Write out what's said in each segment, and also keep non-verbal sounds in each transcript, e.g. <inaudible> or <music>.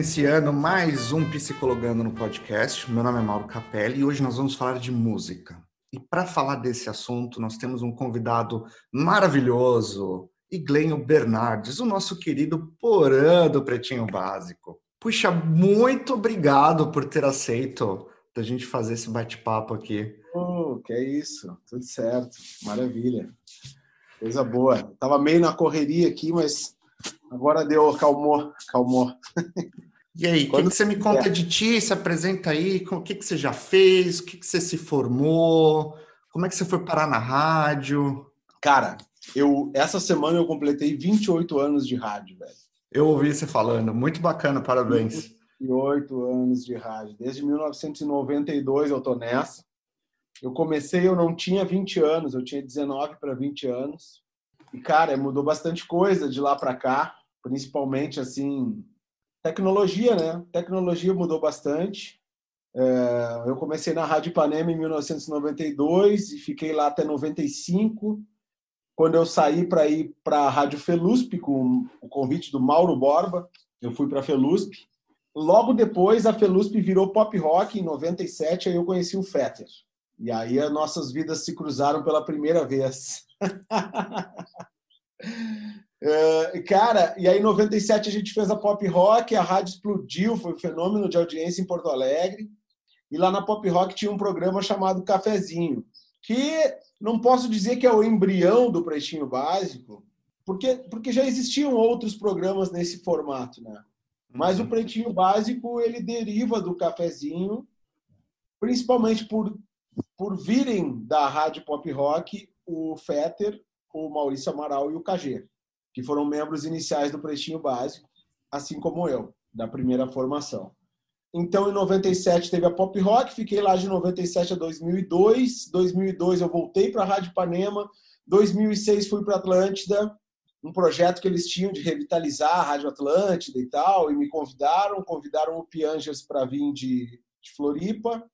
iniciando mais um Psicologando no podcast. Meu nome é Mauro Capelli e hoje nós vamos falar de música. E para falar desse assunto, nós temos um convidado maravilhoso, Iglenho Bernardes, o nosso querido Porã do Pretinho Básico. Puxa, muito obrigado por ter aceito da gente fazer esse bate-papo aqui. Oh, que é isso, tudo certo, maravilha. Coisa boa. Tava meio na correria aqui, mas agora deu, calmou, calmou. <laughs> E aí, o que, que, você me conta é. de ti? Se apresenta aí, o que, que você já fez, o que, que você se formou, como é que você foi parar na rádio? Cara, eu essa semana eu completei 28 anos de rádio, velho. Eu ouvi você falando, muito bacana, parabéns. 28 anos de rádio. Desde 1992 eu tô nessa. Eu comecei, eu não tinha 20 anos, eu tinha 19 para 20 anos. E cara, mudou bastante coisa de lá para cá, principalmente assim, Tecnologia, né? Tecnologia mudou bastante. É, eu comecei na Rádio Ipanema em 1992 e fiquei lá até 95. Quando eu saí para ir para a Rádio Felusp com o convite do Mauro Borba, eu fui para a Felusp. Logo depois, a Felusp virou pop rock em 97, aí eu conheci o Fetter. E aí as nossas vidas se cruzaram pela primeira vez. <laughs> Uh, cara, e aí em 97 a gente fez a Pop Rock, a rádio explodiu, foi um fenômeno de audiência em Porto Alegre. E lá na Pop Rock tinha um programa chamado Cafezinho, que não posso dizer que é o embrião do Pretinho Básico, porque, porque já existiam outros programas nesse formato, né? Mas o uhum. Pretinho Básico, ele deriva do Cafezinho, principalmente por, por virem da rádio Pop Rock o Fetter, o Maurício Amaral e o Cagê que foram membros iniciais do Pretinho Básico, assim como eu, da primeira formação. Então, em 97 teve a Pop Rock, fiquei lá de 97 a 2002. 2002 eu voltei para a Rádio Panema. 2006 fui para Atlântida, um projeto que eles tinham de revitalizar a Rádio Atlântida e tal, e me convidaram, convidaram o Piangers para vir de, de, Floripa,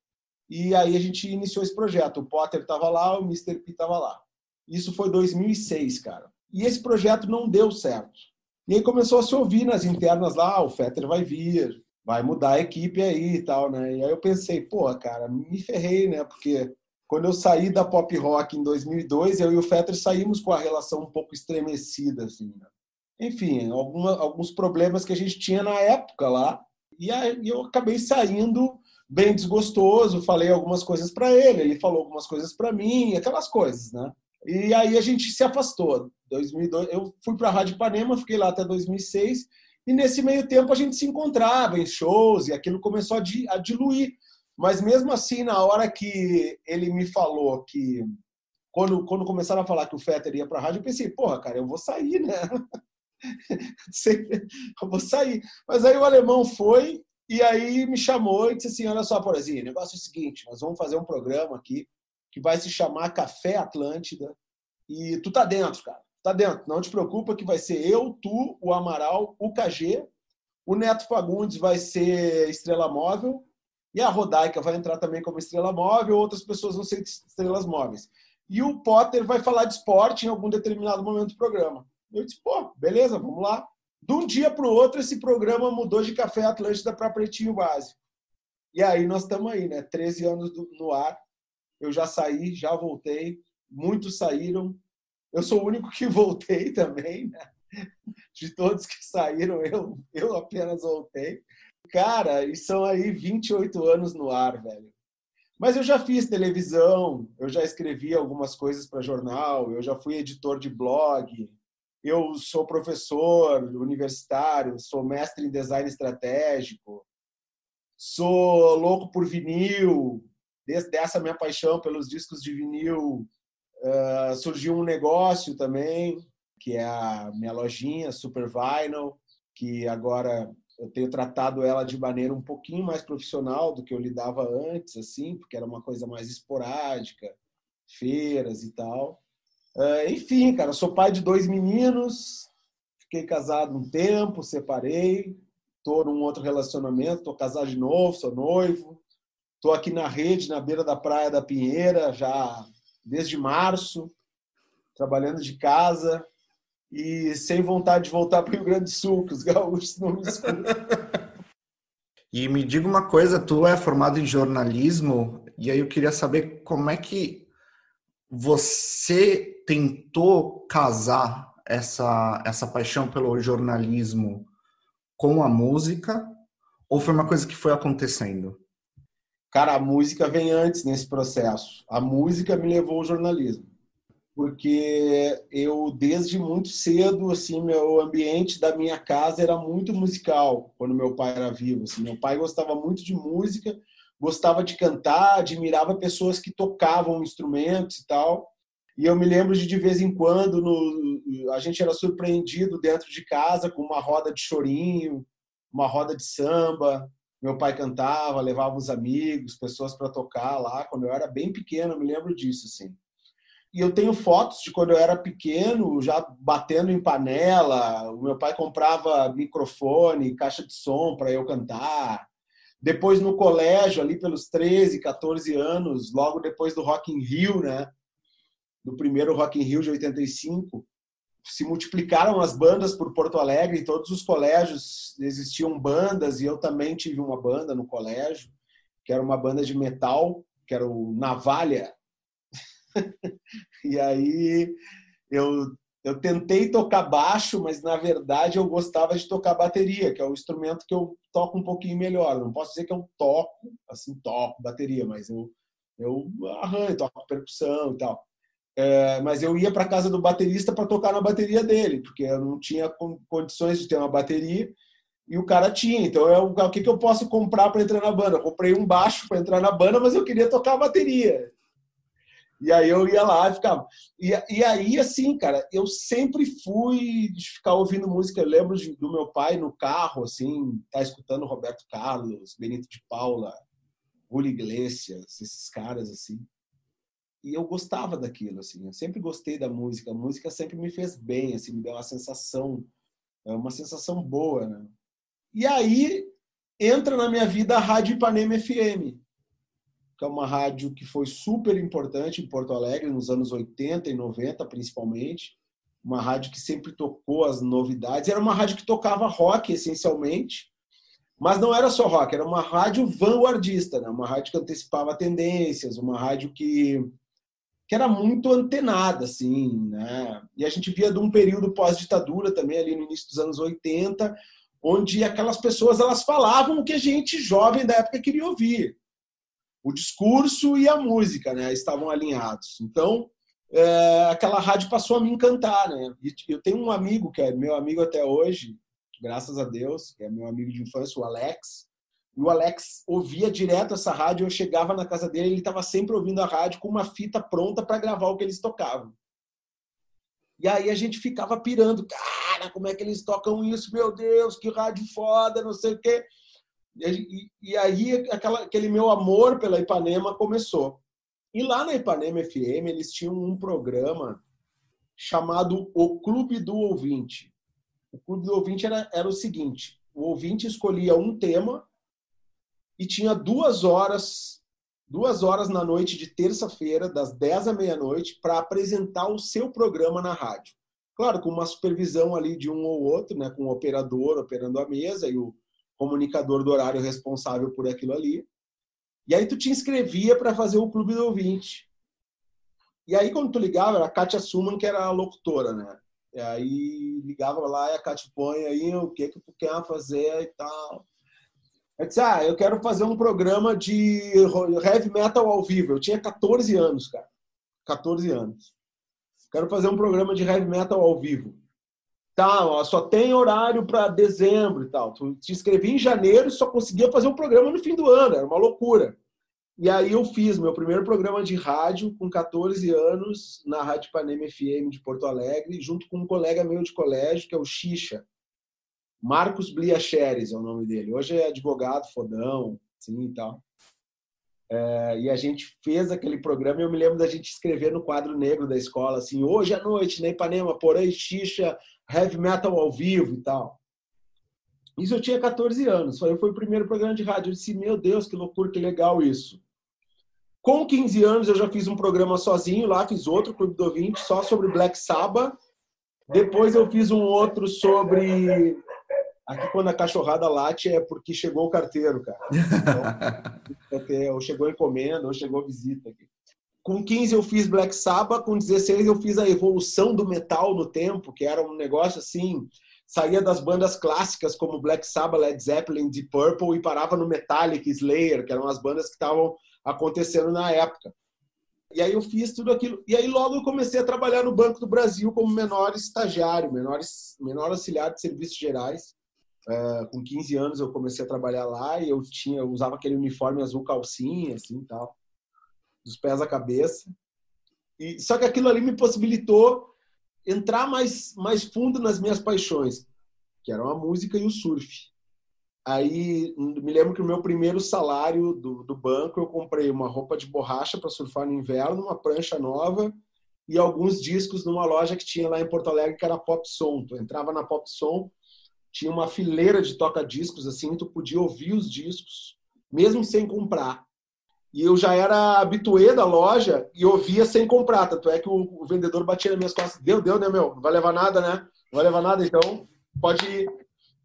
e aí a gente iniciou esse projeto. O Potter estava lá, o Mr. P estava lá. Isso foi 2006, cara. E esse projeto não deu certo. E aí começou a se ouvir nas internas lá, ah, o Fetter vai vir, vai mudar a equipe aí e tal, né? E aí eu pensei, pô, cara, me ferrei, né? Porque quando eu saí da pop rock em 2002, eu e o Fetter saímos com a relação um pouco estremecida, assim, né? Enfim, alguma, alguns problemas que a gente tinha na época lá. E aí eu acabei saindo bem desgostoso, falei algumas coisas para ele, ele falou algumas coisas para mim, aquelas coisas, né? E aí a gente se afastou. 2002, eu fui para a Rádio Ipanema, fiquei lá até 2006, e nesse meio tempo a gente se encontrava em shows e aquilo começou a, a diluir. Mas mesmo assim, na hora que ele me falou que quando, quando começaram a falar que o Fetter ia para a rádio, eu pensei, porra, cara, eu vou sair, né? <laughs> eu vou sair. Mas aí o alemão foi e aí me chamou e disse assim: olha só, Porazinho, o negócio é o seguinte: nós vamos fazer um programa aqui que vai se chamar Café Atlântida e tu tá dentro, cara tá dentro. Não te preocupa que vai ser eu, tu, o Amaral, o KG, o Neto Fagundes vai ser estrela móvel e a Rodaica vai entrar também como estrela móvel, outras pessoas vão ser estrelas móveis. E o Potter vai falar de esporte em algum determinado momento do programa. Eu disse, pô, beleza, vamos lá. De um dia para o outro, esse programa mudou de Café Atlântida para Pretinho Básico. E aí nós estamos aí, né? 13 anos no ar. Eu já saí, já voltei. Muitos saíram, eu sou o único que voltei <laughs> também, né? De todos que saíram, eu, eu apenas voltei. Cara, e são aí 28 anos no ar, velho. Mas eu já fiz televisão, eu já escrevi algumas coisas para jornal, eu já fui editor de blog, eu sou professor universitário, sou mestre em design estratégico, sou louco por vinil, desde essa minha paixão pelos discos de vinil Uh, surgiu um negócio também, que é a minha lojinha Super Vinyl, que agora eu tenho tratado ela de maneira um pouquinho mais profissional do que eu lidava antes, assim, porque era uma coisa mais esporádica, feiras e tal. Uh, enfim, cara, sou pai de dois meninos, fiquei casado um tempo, separei, tô num outro relacionamento, tô casado de novo, sou noivo, tô aqui na rede, na beira da praia da Pinheira, já desde março, trabalhando de casa e sem vontade de voltar para o Rio Grande do Sul, que os <laughs> gaúchos não me escutam. E me diga uma coisa, tu é formado em jornalismo e aí eu queria saber como é que você tentou casar essa essa paixão pelo jornalismo com a música ou foi uma coisa que foi acontecendo? Cara, a música vem antes nesse processo. A música me levou ao jornalismo. Porque eu, desde muito cedo, assim, meu ambiente da minha casa era muito musical, quando meu pai era vivo. Assim. Meu pai gostava muito de música, gostava de cantar, admirava pessoas que tocavam instrumentos e tal. E eu me lembro de, de vez em quando, no, a gente era surpreendido dentro de casa com uma roda de chorinho, uma roda de samba, meu pai cantava, levava os amigos, pessoas para tocar lá. Quando eu era bem pequeno, eu me lembro disso, assim. E eu tenho fotos de quando eu era pequeno, já batendo em panela. O meu pai comprava microfone, caixa de som para eu cantar. Depois no colégio, ali pelos 13, 14 anos, logo depois do Rock in Rio, né? Do primeiro Rock in Rio de 85, se multiplicaram as bandas por Porto Alegre, em todos os colégios existiam bandas, e eu também tive uma banda no colégio, que era uma banda de metal, que era o Navalha. <laughs> e aí eu, eu tentei tocar baixo, mas na verdade eu gostava de tocar bateria, que é o instrumento que eu toco um pouquinho melhor. Não posso dizer que eu toco, assim, toco bateria, mas eu, eu arranho, toco percussão e tal. É, mas eu ia para casa do baterista para tocar na bateria dele, porque eu não tinha condições de ter uma bateria e o cara tinha. Então, eu, o que, que eu posso comprar para entrar na banda? Eu comprei um baixo para entrar na banda, mas eu queria tocar a bateria. E aí eu ia lá e ficava. E, e aí, assim, cara, eu sempre fui de ficar ouvindo música. Eu lembro de, do meu pai no carro, assim, tá escutando Roberto Carlos, Benito de Paula, Julio Iglesias, esses caras, assim e eu gostava daquilo, assim. Eu sempre gostei da música. A música sempre me fez bem, assim, me deu uma sensação, é uma sensação boa, né? E aí entra na minha vida a Rádio Ipanema FM, que é uma rádio que foi super importante em Porto Alegre nos anos 80 e 90, principalmente. Uma rádio que sempre tocou as novidades. Era uma rádio que tocava rock, essencialmente, mas não era só rock, era uma rádio vanguardista, né? uma rádio que antecipava tendências, uma rádio que que era muito antenada, assim, né? E a gente via de um período pós-ditadura também, ali no início dos anos 80, onde aquelas pessoas elas falavam o que a gente jovem da época queria ouvir. O discurso e a música, né? Estavam alinhados. Então, é, aquela rádio passou a me encantar, né? E eu tenho um amigo que é meu amigo até hoje, graças a Deus, que é meu amigo de infância, o Alex, e o Alex ouvia direto essa rádio. Eu chegava na casa dele, ele estava sempre ouvindo a rádio com uma fita pronta para gravar o que eles tocavam. E aí a gente ficava pirando, cara, como é que eles tocam isso? Meu Deus, que rádio foda, não sei o quê. E, e aí aquela, aquele meu amor pela Ipanema começou. E lá na Ipanema FM eles tinham um programa chamado O Clube do Ouvinte. O Clube do Ouvinte era, era o seguinte: o ouvinte escolhia um tema e tinha duas horas, duas horas na noite de terça-feira, das 10 à meia-noite, para apresentar o seu programa na rádio. Claro, com uma supervisão ali de um ou outro, né, com o operador operando a mesa e o comunicador do horário responsável por aquilo ali. E aí tu te inscrevia para fazer o clube do ouvinte. E aí quando tu ligava, era a Kátia Suman que era a locutora, né? E aí ligava lá e a Kátia põe aí o que que tu quer fazer e tal. Eu disse, ah, eu quero fazer um programa de heavy metal ao vivo. Eu tinha 14 anos, cara. 14 anos. Quero fazer um programa de heavy metal ao vivo. Tá, ó, só tem horário para dezembro e tal. Tu te inscrevi em janeiro e só conseguia fazer um programa no fim do ano. Era uma loucura. E aí eu fiz meu primeiro programa de rádio com 14 anos na Rádio Panema FM de Porto Alegre, junto com um colega meu de colégio, que é o Xixa. Marcos Bliacheres é o nome dele. Hoje é advogado, fodão, sim e tal. É, e a gente fez aquele programa e eu me lembro da gente escrever no quadro negro da escola, assim, hoje à noite, na Ipanema, porém, xixa, heavy metal ao vivo e tal. Isso eu tinha 14 anos, foi, foi o primeiro programa de rádio. Eu disse, meu Deus, que loucura, que legal isso. Com 15 anos eu já fiz um programa sozinho lá, fiz outro, Clube do Ouvinte, só sobre Black Sabbath. Depois eu fiz um outro sobre Aqui, quando a cachorrada late, é porque chegou o carteiro, cara. <laughs> Então, ou chegou encomenda, ou chegou visita aqui. Com 15 eu fiz Black Sabbath, com 16 eu fiz a evolução do metal no tempo, que era um negócio assim, saía das bandas clássicas como Black Sabbath, Led Zeppelin, Deep Purple e parava no Metallica, Slayer, que eram as bandas que estavam acontecendo na época. E aí eu fiz tudo aquilo. E aí logo eu comecei a trabalhar no Banco do Brasil como menor estagiário, menor, menor auxiliar de serviços gerais. Uh, com 15 anos eu comecei a trabalhar lá e eu tinha eu usava aquele uniforme azul calcinha assim tal dos pés à cabeça. E só que aquilo ali me possibilitou entrar mais mais fundo nas minhas paixões que eram a música e o surf. Aí me lembro que o meu primeiro salário do, do banco eu comprei uma roupa de borracha para surfar no inverno uma prancha nova e alguns discos numa loja que tinha lá em Porto Alegre que era Pop Som. Tu entrava na Pop Som tinha uma fileira de toca-discos, assim, tu podia ouvir os discos, mesmo sem comprar. E eu já era habituê da loja e ouvia sem comprar. Tanto é que o, o vendedor batia nas minhas costas. Deu, deu, né, meu? Não vai levar nada, né? Não vai levar nada, então pode ir.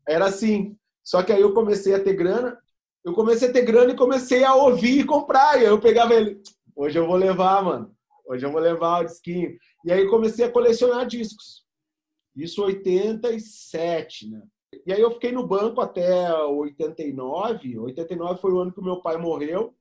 Era assim. Só que aí eu comecei a ter grana. Eu comecei a ter grana e comecei a ouvir e comprar. E aí eu pegava ele. Hoje eu vou levar, mano. Hoje eu vou levar o disquinho. E aí comecei a colecionar discos. Isso 87, né? E aí eu fiquei no banco até 89. 89 foi o ano que meu pai morreu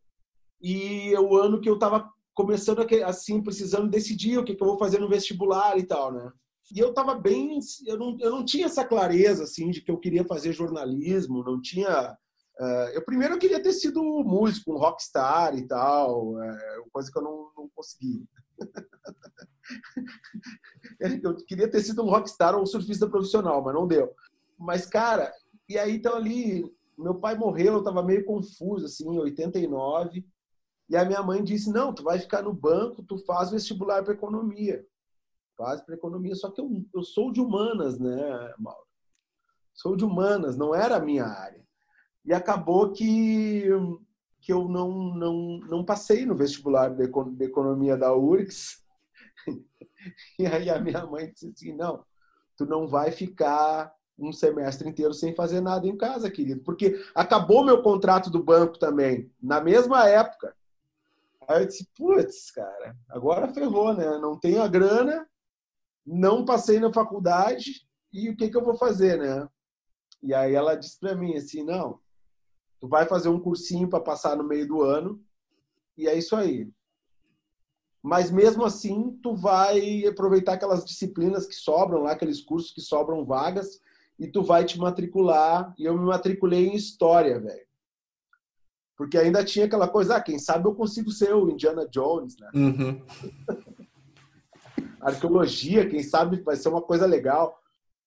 e o ano que eu estava começando assim precisando decidir o que, que eu vou fazer no vestibular e tal, né? E eu estava bem, eu não, eu não tinha essa clareza assim de que eu queria fazer jornalismo, não tinha. Uh, eu primeiro eu queria ter sido músico, um rockstar e tal, uh, coisa que eu não, não consegui. <laughs> eu queria ter sido um rockstar ou um surfista profissional, mas não deu. Mas, cara, e aí então ali, meu pai morreu, eu tava meio confuso, assim, em 89. E a minha mãe disse: Não, tu vai ficar no banco, tu faz vestibular para economia. Faz para economia. Só que eu, eu sou de humanas, né, Mauro? Sou de humanas, não era a minha área. E acabou que, que eu não, não, não passei no vestibular de economia da URGS. <laughs> E aí a minha mãe disse assim: Não, tu não vai ficar um semestre inteiro sem fazer nada em casa, querido. Porque acabou meu contrato do banco também, na mesma época. Aí eu disse, putz, cara, agora ferrou, né? Não tenho a grana, não passei na faculdade, e o que, que eu vou fazer, né? E aí ela disse para mim assim, não, tu vai fazer um cursinho para passar no meio do ano, e é isso aí. Mas mesmo assim, tu vai aproveitar aquelas disciplinas que sobram lá, aqueles cursos que sobram vagas, e tu vai te matricular. E eu me matriculei em História, velho. Porque ainda tinha aquela coisa, ah, quem sabe eu consigo ser o Indiana Jones, né? Uhum. <laughs> Arqueologia, quem sabe vai ser uma coisa legal.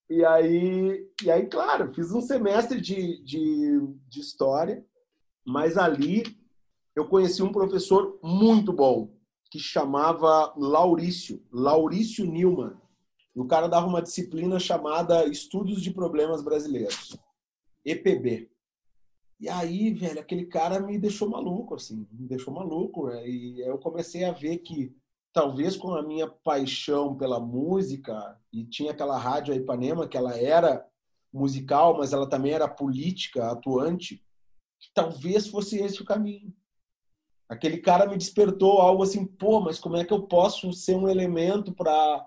E aí, e aí claro, fiz um semestre de, de, de História, mas ali eu conheci um professor muito bom, que chamava Laurício, Laurício Newman. O cara dava uma disciplina chamada Estudos de Problemas Brasileiros, EPB. E aí, velho, aquele cara me deixou maluco, assim, me deixou maluco. Né? E eu comecei a ver que, talvez com a minha paixão pela música, e tinha aquela rádio Ipanema, que ela era musical, mas ela também era política, atuante, que talvez fosse esse o caminho. Aquele cara me despertou algo assim, pô, mas como é que eu posso ser um elemento para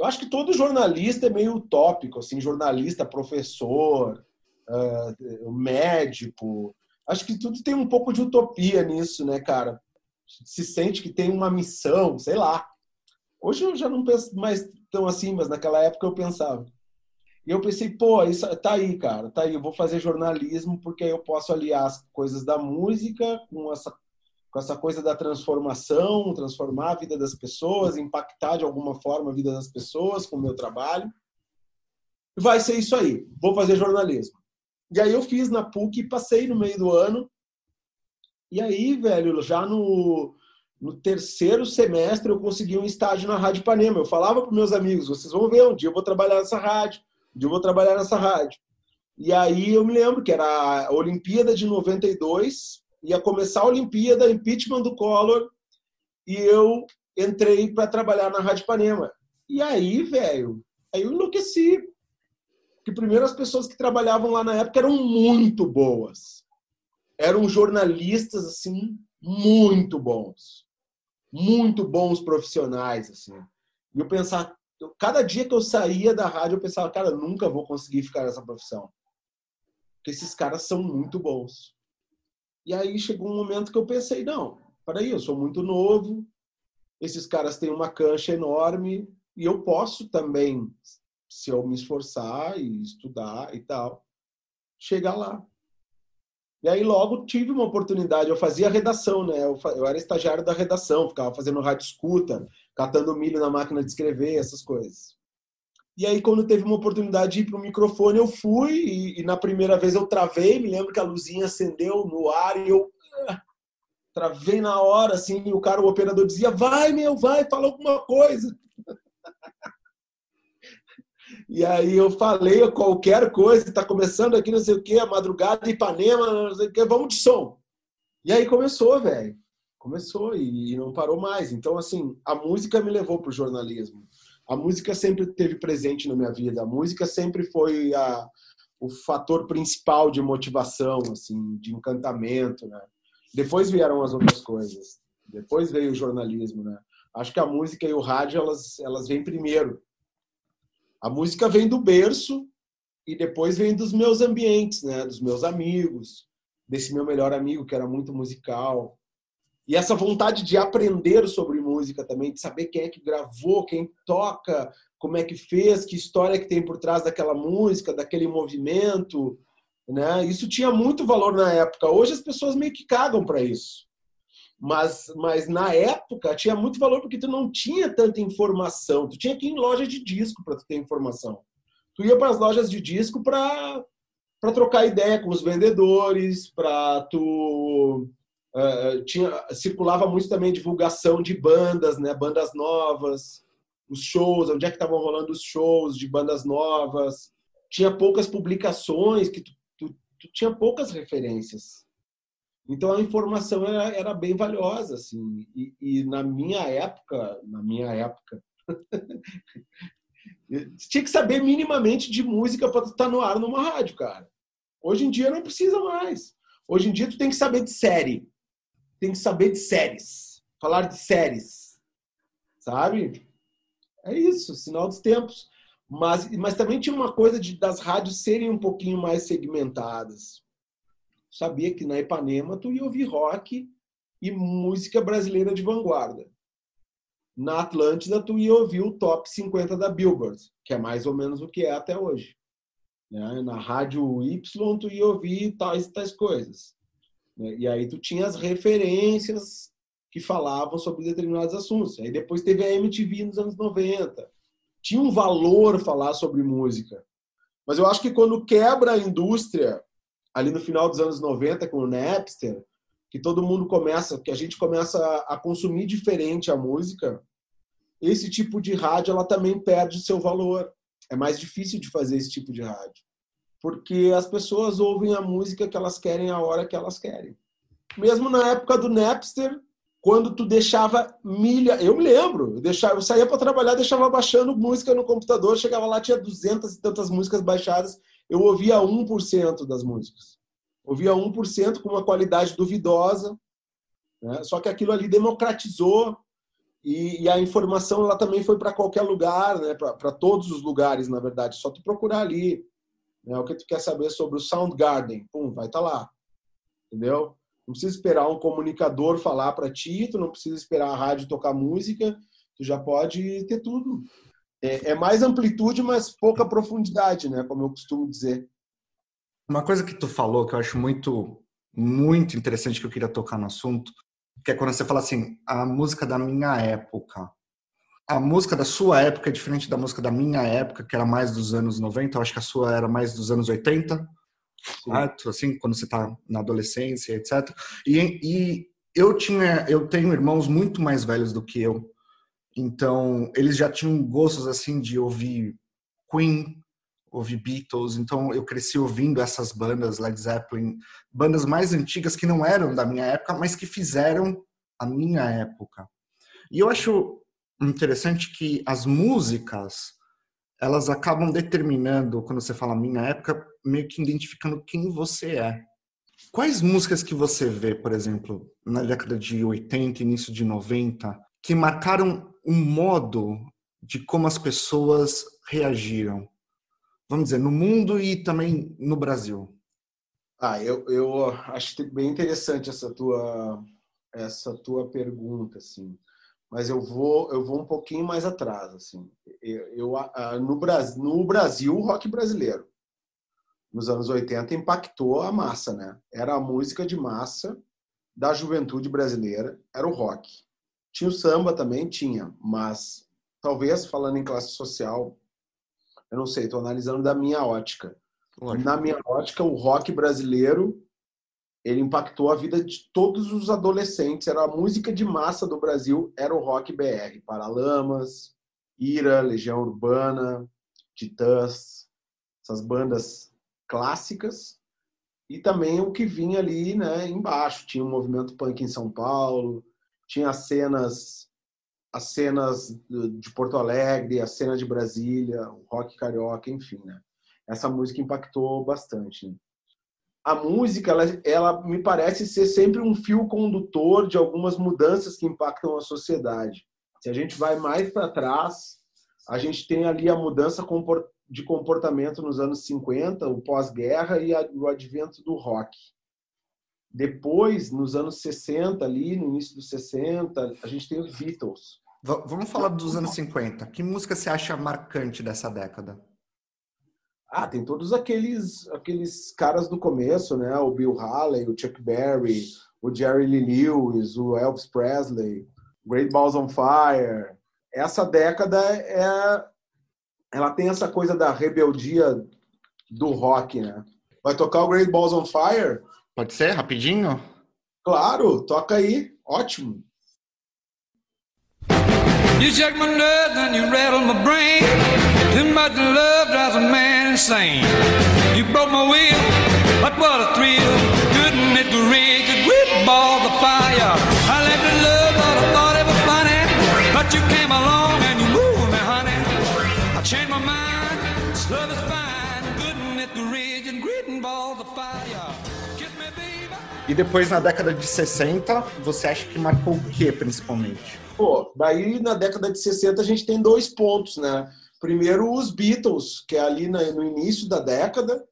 eu acho que todo jornalista é meio utópico, assim, jornalista, professor, uh, médico. Acho que tudo tem um pouco de utopia nisso, né, cara? Se sente que tem uma missão, sei lá. Hoje eu já não penso mais tão assim, mas naquela época eu pensava. E eu pensei, pô, isso tá aí, cara, tá aí, eu vou fazer jornalismo porque aí eu posso aliar as coisas da música com essa com essa coisa da transformação, transformar a vida das pessoas, impactar de alguma forma a vida das pessoas com o meu trabalho. Vai ser isso aí. Vou fazer jornalismo. E aí eu fiz na PUC, passei no meio do ano. E aí, velho, já no, no terceiro semestre eu consegui um estágio na Rádio Panema. Eu falava para meus amigos, vocês vão ver, um dia eu vou trabalhar nessa rádio, um dia eu vou trabalhar nessa rádio. E aí eu me lembro que era a Olimpíada de 92, ia começar a Olimpíada, impeachment do Collor, e eu entrei para trabalhar na Rádio Panema. E aí, velho, aí eu enlouqueci. que primeiro as pessoas que trabalhavam lá na época eram muito boas. Eram jornalistas assim muito bons. Muito bons profissionais assim. E eu pensava, cada dia que eu saía da rádio eu pensava, cara, eu nunca vou conseguir ficar nessa profissão. Porque esses caras são muito bons. E aí chegou um momento que eu pensei, não, peraí, eu sou muito novo, esses caras têm uma cancha enorme e eu posso também se eu me esforçar e estudar e tal, chegar lá. E aí logo tive uma oportunidade, eu fazia redação, né? Eu, eu era estagiário da redação, ficava fazendo rádio escuta, catando milho na máquina de escrever, essas coisas. E aí quando teve uma oportunidade de ir para o microfone, eu fui e, e, na primeira vez eu travei, me lembro que a luzinha acendeu no ar e eu ah, travei na hora, assim, e o cara, o operador dizia, vai meu, vai, fala alguma coisa. <laughs> E aí eu falei qualquer coisa, está começando aqui, não sei o quê, a madrugada Ipanema, não sei o quê, vamos de som. E aí começou, velho. Começou e não parou mais. Então, assim, a música me levou para o jornalismo. A música sempre teve presente na minha vida. A música sempre foi a, o fator principal de motivação, assim, de encantamento, né? Depois vieram as outras coisas. Depois veio o jornalismo, né? Acho que a música e o rádio, elas, elas vêm primeiro. A música vem do berço e depois vem dos meus ambientes, né? Dos meus amigos, desse meu melhor amigo que era muito musical. E essa vontade de aprender sobre música também, de saber quem é que gravou, quem toca, como é que fez, que história que tem por trás daquela música, daquele movimento, né? Isso tinha muito valor na época. Hoje as pessoas meio que cagam para isso. Mas, mas na época tinha muito valor porque tu não tinha tanta informação. Tu tinha que ir em loja de disco para ter informação. Tu ia para as lojas de disco para para trocar ideia com os vendedores, para tu uh, tinha circulava muito também divulgação de bandas, né, bandas novas, os shows, onde é que estavam rolando os shows de bandas novas. Tinha poucas publicações que tu, tu, tu tinha poucas referências. Então a informação era, era bem valiosa, assim. E, e, na minha época, na minha época, <laughs> tinha que saber minimamente de música para estar no ar numa rádio, cara. Hoje em dia não precisa mais. Hoje em dia tu tem que saber de série, tem que saber de séries, falar de séries, sabe? É isso, sinal dos tempos. Mas, mas também tinha uma coisa de, das rádios serem um pouquinho mais segmentadas sabia que na Ipanema tu ia ouvir rock e música brasileira de vanguarda. Na Atlântida tu ia ouvir o top 50 da Billboard, que é mais ou menos o que é até hoje. Né? Na rádio Y tu ia ouvir tais tais coisas. Né? E aí tu tinha as referências que falavam sobre determinados assuntos. Aí depois teve a MTV nos anos 90. Tinha um valor falar sobre música. Mas eu acho que quando quebra a indústria ali no final dos anos 90 com o Napster, que todo mundo começa, que a gente começa a consumir diferente a música, esse tipo de rádio ela também perde o seu valor. É mais difícil de fazer esse tipo de rádio. Porque as pessoas ouvem a música que elas querem a hora que elas querem. Mesmo na época do Napster, quando tu deixava milha, eu me lembro, eu, deixava, eu saía para trabalhar, deixava baixando música no computador, chegava lá, tinha duzentas e tantas músicas baixadas, eu ouvia 1% das músicas. Ouvia 1% com uma qualidade duvidosa, né? só que aquilo ali democratizou e, e a informação ela também foi para qualquer lugar, né? para todos os lugares, na verdade. Só tu procurar ali né? o que tu quer saber sobre o Soundgarden, pum, vai estar tá lá. Entendeu? Não precisa esperar um comunicador falar para ti, tu não precisa esperar a rádio tocar música, tu já pode ter tudo é, é mais amplitude, mas pouca profundidade, né? Como eu costumo dizer. Uma coisa que tu falou que eu acho muito, muito interessante que eu queria tocar no assunto, que é quando você fala assim, a música da minha época. A música da sua época é diferente da música da minha época, que era mais dos anos 90, eu acho que a sua era mais dos anos 80, certo? Assim, quando você está na adolescência, etc. E, e eu tinha, eu tenho irmãos muito mais velhos do que eu, então, eles já tinham gostos assim de ouvir Queen, ouvir Beatles. Então, eu cresci ouvindo essas bandas, Led Zeppelin, bandas mais antigas que não eram da minha época, mas que fizeram a minha época. E eu acho interessante que as músicas elas acabam determinando, quando você fala minha época, meio que identificando quem você é. Quais músicas que você vê, por exemplo, na década de 80, início de 90, que marcaram um modo de como as pessoas reagiram? Vamos dizer, no mundo e também no Brasil. Ah, eu, eu acho bem interessante essa tua essa tua pergunta, assim. Mas eu vou eu vou um pouquinho mais atrás, assim. Eu, eu no Brasil, no Brasil, o rock brasileiro nos anos 80 impactou a massa, né? Era a música de massa da juventude brasileira, era o rock. Tinha o samba também, tinha, mas talvez falando em classe social, eu não sei, estou analisando da minha ótica. Lógico. Na minha ótica, o rock brasileiro ele impactou a vida de todos os adolescentes. Era a música de massa do Brasil, era o rock BR. Paralamas, Ira, Legião Urbana, Titãs, essas bandas clássicas. E também o que vinha ali né, embaixo. Tinha o um movimento punk em São Paulo, tinha as cenas as cenas de Porto Alegre, a cena de Brasília, o rock carioca, enfim, né? Essa música impactou bastante. Né? A música, ela, ela me parece ser sempre um fio condutor de algumas mudanças que impactam a sociedade. Se a gente vai mais para trás, a gente tem ali a mudança de comportamento nos anos 50, o pós-guerra e o advento do rock. Depois, nos anos 60, ali, no início dos 60, a gente tem os Beatles. Vamos falar dos anos 50. Que música você acha marcante dessa década? Ah, tem todos aqueles aqueles caras do começo, né? O Bill Haley, o Chuck Berry, o Jerry Lee Lewis, o Elvis Presley, Great Balls on Fire. Essa década é ela tem essa coisa da rebeldia do rock, né? Vai tocar o Great Balls on Fire? Pode ser, rapidinho? Claro, toca aí. Ótimo. You shake my nerves and you rattle my brain. Too much love drives a man insane. You broke my will, but what a thrill. Couldn't it reach a great ball of fire? I left the love, but I thought it was funny. But you came along and you moved me, honey. I changed my mind. Love is fine. Couldn't it reach a great ball of fire? E depois, na década de 60, você acha que marcou o que, principalmente? Pô, daí na década de 60 a gente tem dois pontos, né? Primeiro, os Beatles, que é ali no início da década,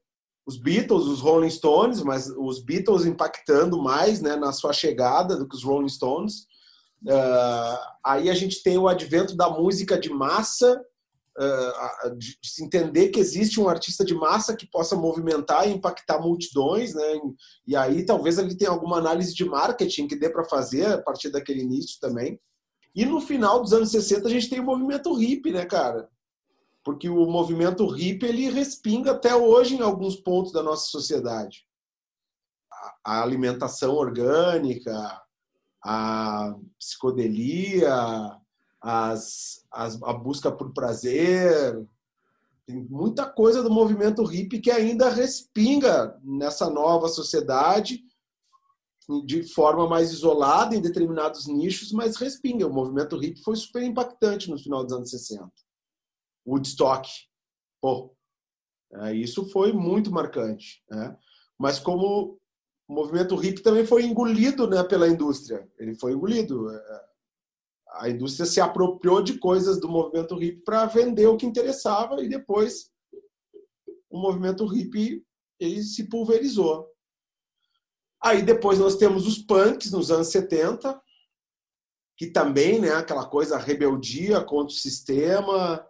os Beatles, os Rolling Stones, mas os Beatles impactando mais né, na sua chegada do que os Rolling Stones. Uh, aí a gente tem o advento da música de massa, uh, de, se entender que existe um artista de massa que possa movimentar e impactar multidões, né? E aí talvez ele tenha alguma análise de marketing que dê para fazer a partir daquele início também. E no final dos anos 60 a gente tem o movimento hippie, né, cara? Porque o movimento hippie ele respinga até hoje em alguns pontos da nossa sociedade. A alimentação orgânica, a psicodelia, as, as, a busca por prazer. Tem muita coisa do movimento hippie que ainda respinga nessa nova sociedade de forma mais isolada em determinados nichos, mas respinga. O movimento hippie foi super impactante no final dos anos 60. Woodstock, pô, é, isso foi muito marcante. Né? Mas como o movimento hippie também foi engolido né, pela indústria, ele foi engolido. É, a indústria se apropriou de coisas do movimento hippie para vender o que interessava e depois o movimento hippie ele se pulverizou. Aí depois nós temos os punks nos anos 70, que também, né, aquela coisa rebeldia contra o sistema,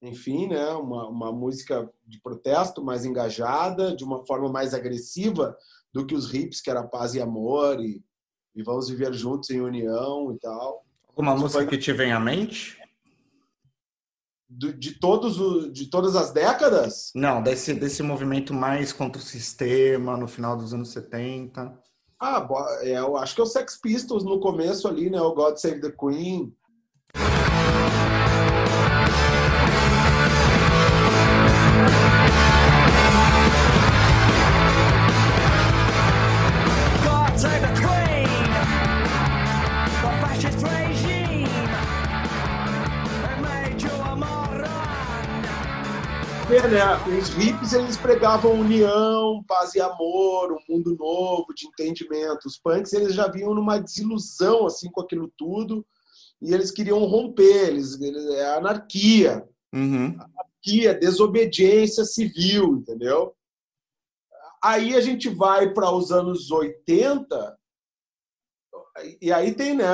enfim, né, uma, uma música de protesto mais engajada, de uma forma mais agressiva do que os hips, que era paz e amor e, e vamos viver juntos em união e tal. Alguma música que te vem à mente? De, de, todos de todas as décadas? Não, desse, desse movimento mais contra o sistema no final dos anos 70. Ah, é, eu acho que é o Sex Pistols no começo ali, né? O God Save the Queen. Ver, né? Os hippies eles pregavam união, paz e amor, um mundo novo de entendimento. Os punks eles já vinham numa desilusão assim com aquilo tudo e eles queriam romper, eles, é anarquia, uhum. anarquia, desobediência civil, entendeu? Aí a gente vai para os anos 80 e aí tem, né,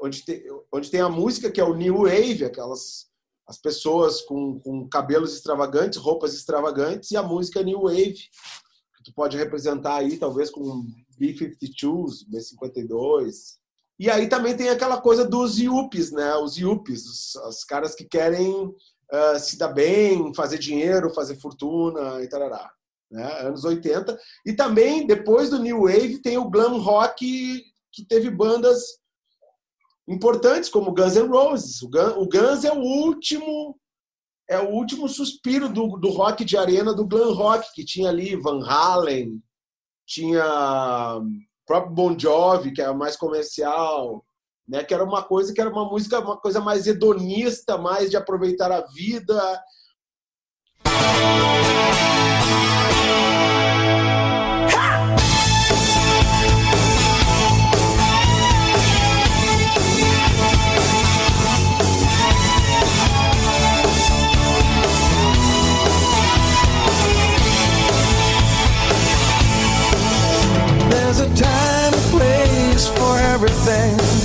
onde tem, onde tem a música que é o New Wave, aquelas as pessoas com, com cabelos extravagantes, roupas extravagantes, e a música New Wave, que tu pode representar aí, talvez com B-52s, B-52. E aí também tem aquela coisa dos yuppies, né? Os yuppies, os, os caras que querem uh, se dar bem, fazer dinheiro, fazer fortuna e tarará. Né? Anos 80. E também, depois do New Wave, tem o glam rock que teve bandas importantes como Guns N' Roses. O Guns é o último é o último suspiro do, do rock de arena do glam rock que tinha ali Van Halen, tinha o próprio Bon Jovi que era mais comercial, né? Que era uma coisa que era uma música uma coisa mais hedonista, mais de aproveitar a vida. Things.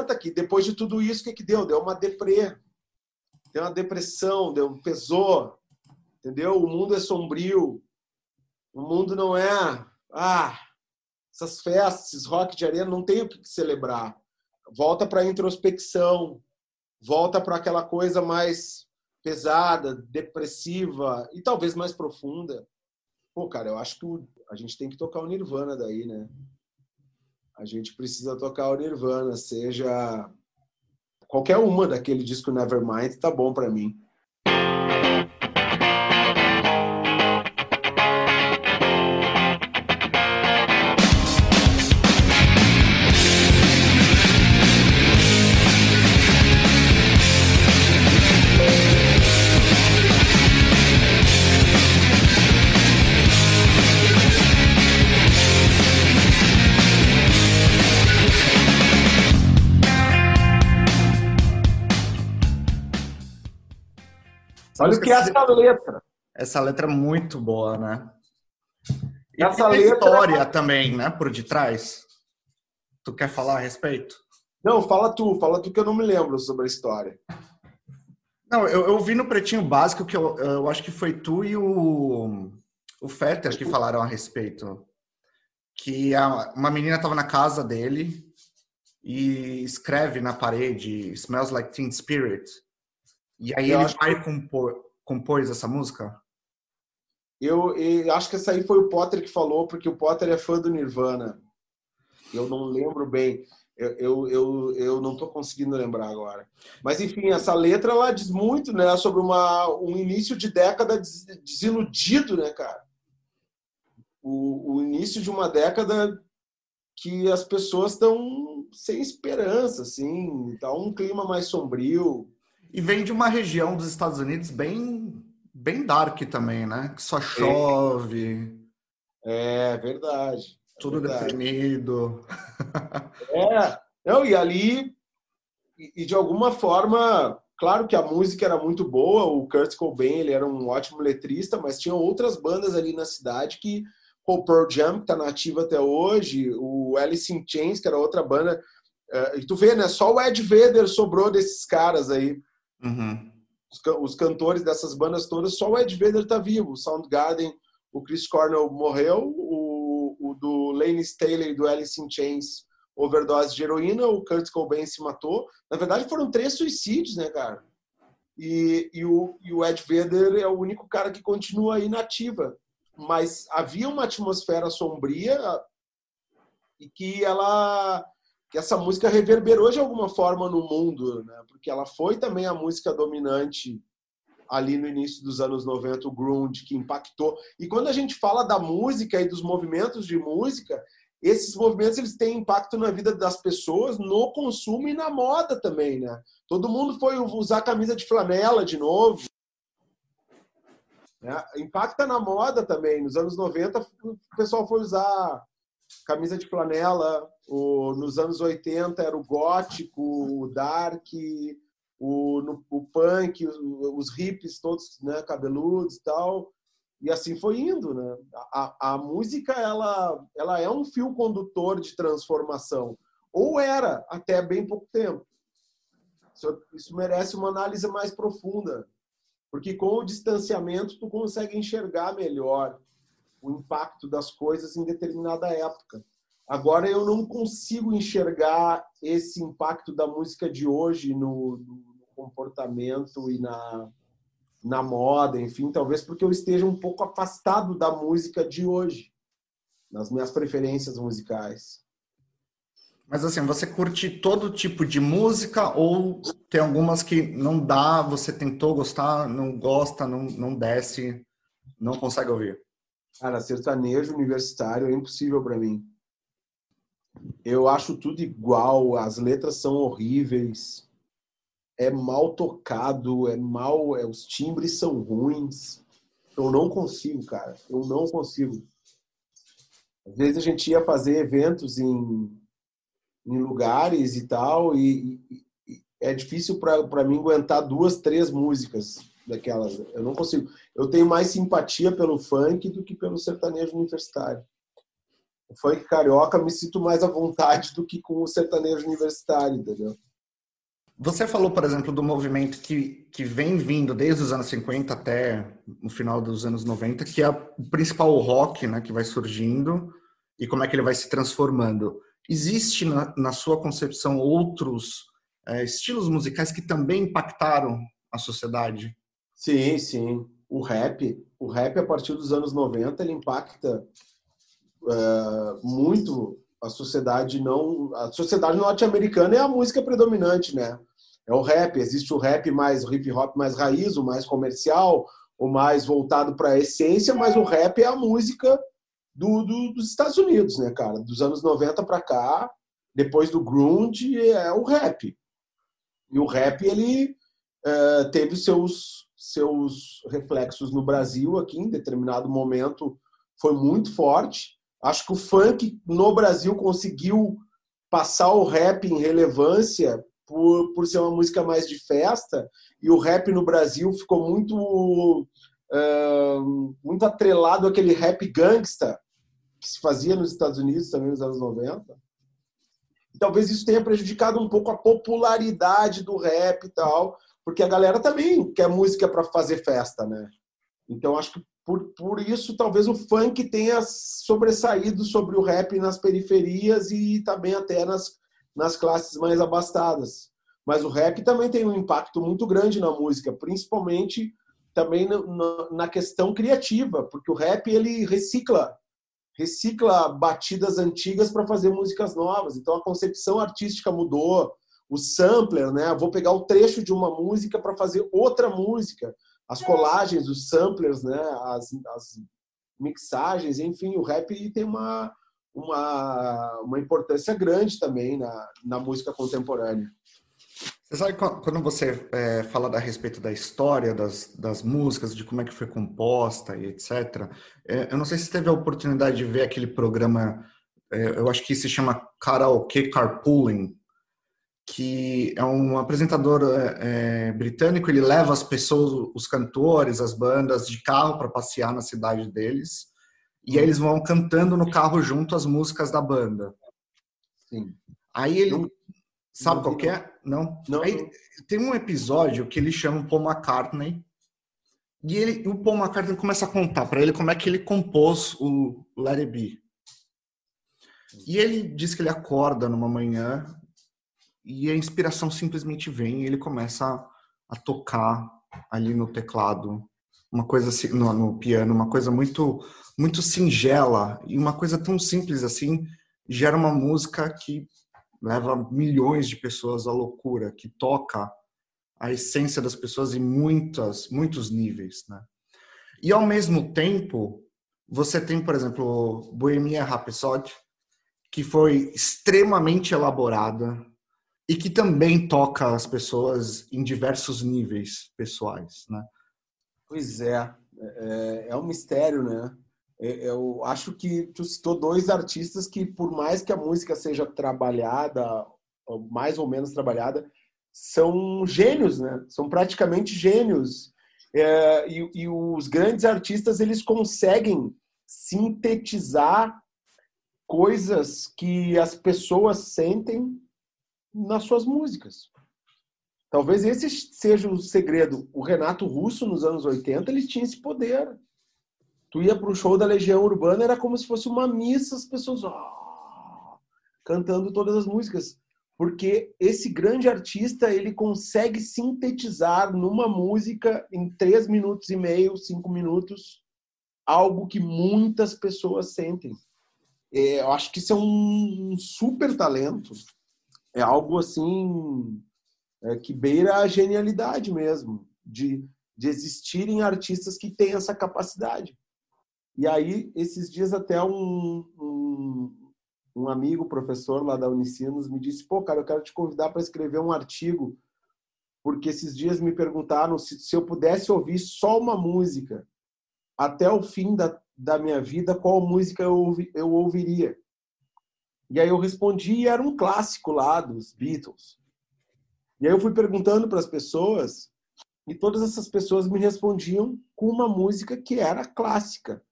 Anos 90, que depois de tudo isso, o que, que deu? Deu uma deprê. Deu uma depressão, deu, pesou. Entendeu? O mundo é sombrio. O mundo não é. Ah, essas festas, esses rock de arena, não tem o que celebrar. Volta para a introspecção. Volta para aquela coisa mais pesada, depressiva e talvez mais profunda. Pô, cara, eu acho que a gente tem que tocar o Nirvana daí, né? A gente precisa tocar o Nirvana, seja qualquer uma daquele disco Nevermind, tá bom para mim. Que essa letra. Essa letra é muito boa, né? E essa letra história é... também, né, por detrás. Tu quer falar a respeito? Não, fala tu, fala tu que eu não me lembro sobre a história. Não, eu, eu vi no Pretinho Básico que eu, eu acho que foi tu e o, o Fetter que falaram a respeito. Que a, uma menina estava na casa dele e escreve na parede Smells Like Teen Spirit. E aí eu ele vai que... compor, compôs essa música? Eu, eu, acho que essa aí foi o Potter que falou, porque o Potter é fã do Nirvana. Eu não lembro bem. Eu, eu, eu, eu não estou conseguindo lembrar agora. Mas, enfim, essa letra ela diz muito né, sobre uma, um início de década desiludido, né, cara? O, o início de uma década que as pessoas estão sem esperança, assim, tá um clima mais sombrio. E vem de uma região dos Estados Unidos bem, bem dark também, né? Que só chove. É, verdade. É tudo verdade. deprimido. É, não, e ali, e, de alguma forma, claro que a música era muito boa, o Kurt Cobain ele era um ótimo letrista, mas tinha outras bandas ali na cidade que o Pearl Jam, que está nativa até hoje, o Alice in Chains, que era outra banda. Uh, e tu vê, né? Só o Ed Vedder sobrou desses caras aí. Uhum. Os, os, cantores dessas bandas todas, só o Ed Vedder tá vivo. O Soundgarden, o Chris Cornell morreu, o, o do Lane Staley do Alice in Chains overdose de heroína, o Kurt Cobain se matou. Na verdade, foram três suicídios, né, cara? E, e, o, e o Ed Vedder é o único cara que continua aí nativa mas havia uma atmosfera sombria e que ela que essa música reverberou de alguma forma no mundo, né? Porque ela foi também a música dominante ali no início dos anos 90, o grunge que impactou. E quando a gente fala da música e dos movimentos de música, esses movimentos eles têm impacto na vida das pessoas, no consumo e na moda também, né? Todo mundo foi usar camisa de flanela de novo. Né? Impacta na moda também. Nos anos 90, o pessoal foi usar camisa de flanela. O, nos anos 80 era o gótico, o dark, o, no, o punk, os, os hippies todos né, cabeludos e tal. E assim foi indo. Né? A, a música ela, ela é um fio condutor de transformação. Ou era até bem pouco tempo. Isso, isso merece uma análise mais profunda. Porque com o distanciamento tu consegue enxergar melhor o impacto das coisas em determinada época. Agora eu não consigo enxergar esse impacto da música de hoje no, no comportamento e na, na moda, enfim, talvez porque eu esteja um pouco afastado da música de hoje, nas minhas preferências musicais. Mas assim, você curte todo tipo de música ou tem algumas que não dá, você tentou gostar, não gosta, não, não desce, não consegue ouvir? Cara, sertanejo universitário é impossível para mim. Eu acho tudo igual, as letras são horríveis, é mal tocado, é mal, é, os timbres são ruins. Eu não consigo, cara, eu não consigo. Às vezes a gente ia fazer eventos em em lugares e tal, e, e é difícil para mim aguentar duas, três músicas daquelas. Eu não consigo. Eu tenho mais simpatia pelo funk do que pelo sertanejo universitário. O funk carioca me sinto mais à vontade do que com o sertanejo universitário, entendeu? Você falou, por exemplo, do movimento que, que vem vindo desde os anos 50 até o final dos anos 90, que é o principal rock né, que vai surgindo e como é que ele vai se transformando. Existe na, na sua concepção outros é, estilos musicais que também impactaram a sociedade? Sim, sim. O rap, o rap a partir dos anos 90, ele impacta uh, muito a sociedade não, a sociedade norte-americana é a música predominante, né? É o rap, existe o rap mais o hip hop mais raiz, o mais comercial, o mais voltado para a essência, mas o rap é a música do, do, dos Estados Unidos, né, cara? Dos anos 90 para cá, depois do grunge, é o rap. E o rap, ele é, teve seus, seus reflexos no Brasil aqui, em determinado momento, foi muito forte. Acho que o funk no Brasil conseguiu passar o rap em relevância por, por ser uma música mais de festa, e o rap no Brasil ficou muito muito atrelado àquele rap gangsta que se fazia nos Estados Unidos também nos anos 90. E talvez isso tenha prejudicado um pouco a popularidade do rap e tal, porque a galera também quer música para fazer festa, né? Então acho que por, por isso talvez o funk tenha sobressaído sobre o rap nas periferias e também até nas, nas classes mais abastadas. Mas o rap também tem um impacto muito grande na música, principalmente também na, na questão criativa, porque o rap ele recicla recicla batidas antigas para fazer músicas novas. Então a concepção artística mudou, o sampler, né? Vou pegar o trecho de uma música para fazer outra música. As colagens, os samplers, né? As, as mixagens, enfim, o rap tem uma, uma, uma importância grande também na, na música contemporânea. Você sabe quando você é, fala a respeito da história das, das músicas, de como é que foi composta e etc. É, eu não sei se teve a oportunidade de ver aquele programa, é, eu acho que se chama Karaoke Carpooling, que é um apresentador é, é, britânico, ele leva as pessoas, os cantores, as bandas de carro para passear na cidade deles, e aí eles vão cantando no carro junto as músicas da banda. Sim. Aí ele Sabe não, qual que é? Não? não Aí, tem um episódio que ele chama o Paul McCartney e ele, o Paul McCartney começa a contar para ele como é que ele compôs o Let It Be. E ele diz que ele acorda numa manhã e a inspiração simplesmente vem e ele começa a, tocar ali no teclado, uma coisa assim, no, no piano, uma coisa muito muito singela e uma coisa tão simples assim gera uma música que leva milhões de pessoas à loucura, que toca a essência das pessoas em muitas, muitos níveis, né? E ao mesmo tempo, você tem, por exemplo, Bohemia Rhapsody, que foi extremamente elaborada e que também toca as pessoas em diversos níveis pessoais, né? Pois é, é, é um mistério, né? É, eu acho que tu citou dois artistas que, por mais que a música seja trabalhada, mais ou menos trabalhada, são gênios, né? São praticamente gênios. É, e, e, os grandes artistas eles conseguem sintetizar coisas que as pessoas sentem nas suas músicas. Talvez esse seja o segredo. O Renato Russo, nos anos 80, ele tinha esse poder tu ia para o show da Legião Urbana, era como se fosse uma missa, as pessoas oh, cantando todas as músicas. Porque esse grande artista, ele consegue sintetizar numa música, em três minutos e meio, cinco minutos, algo que muitas pessoas sentem. É, eu acho que isso é um super talento. É algo assim é, que beira a genialidade mesmo, de, de existirem artistas que têm essa capacidade. E aí, esses dias até um, um, um amigo, professor lá da Unicinos, me disse, pô, cara, eu quero te convidar para escrever um artigo, porque esses dias me perguntaram se, se eu pudesse ouvir só uma música até o fim da, da minha vida, qual música eu, eu ouviria. E aí eu respondi era um clássico lá dos Beatles. E aí eu fui perguntando para as pessoas e todas essas pessoas me respondiam com uma música que era clássica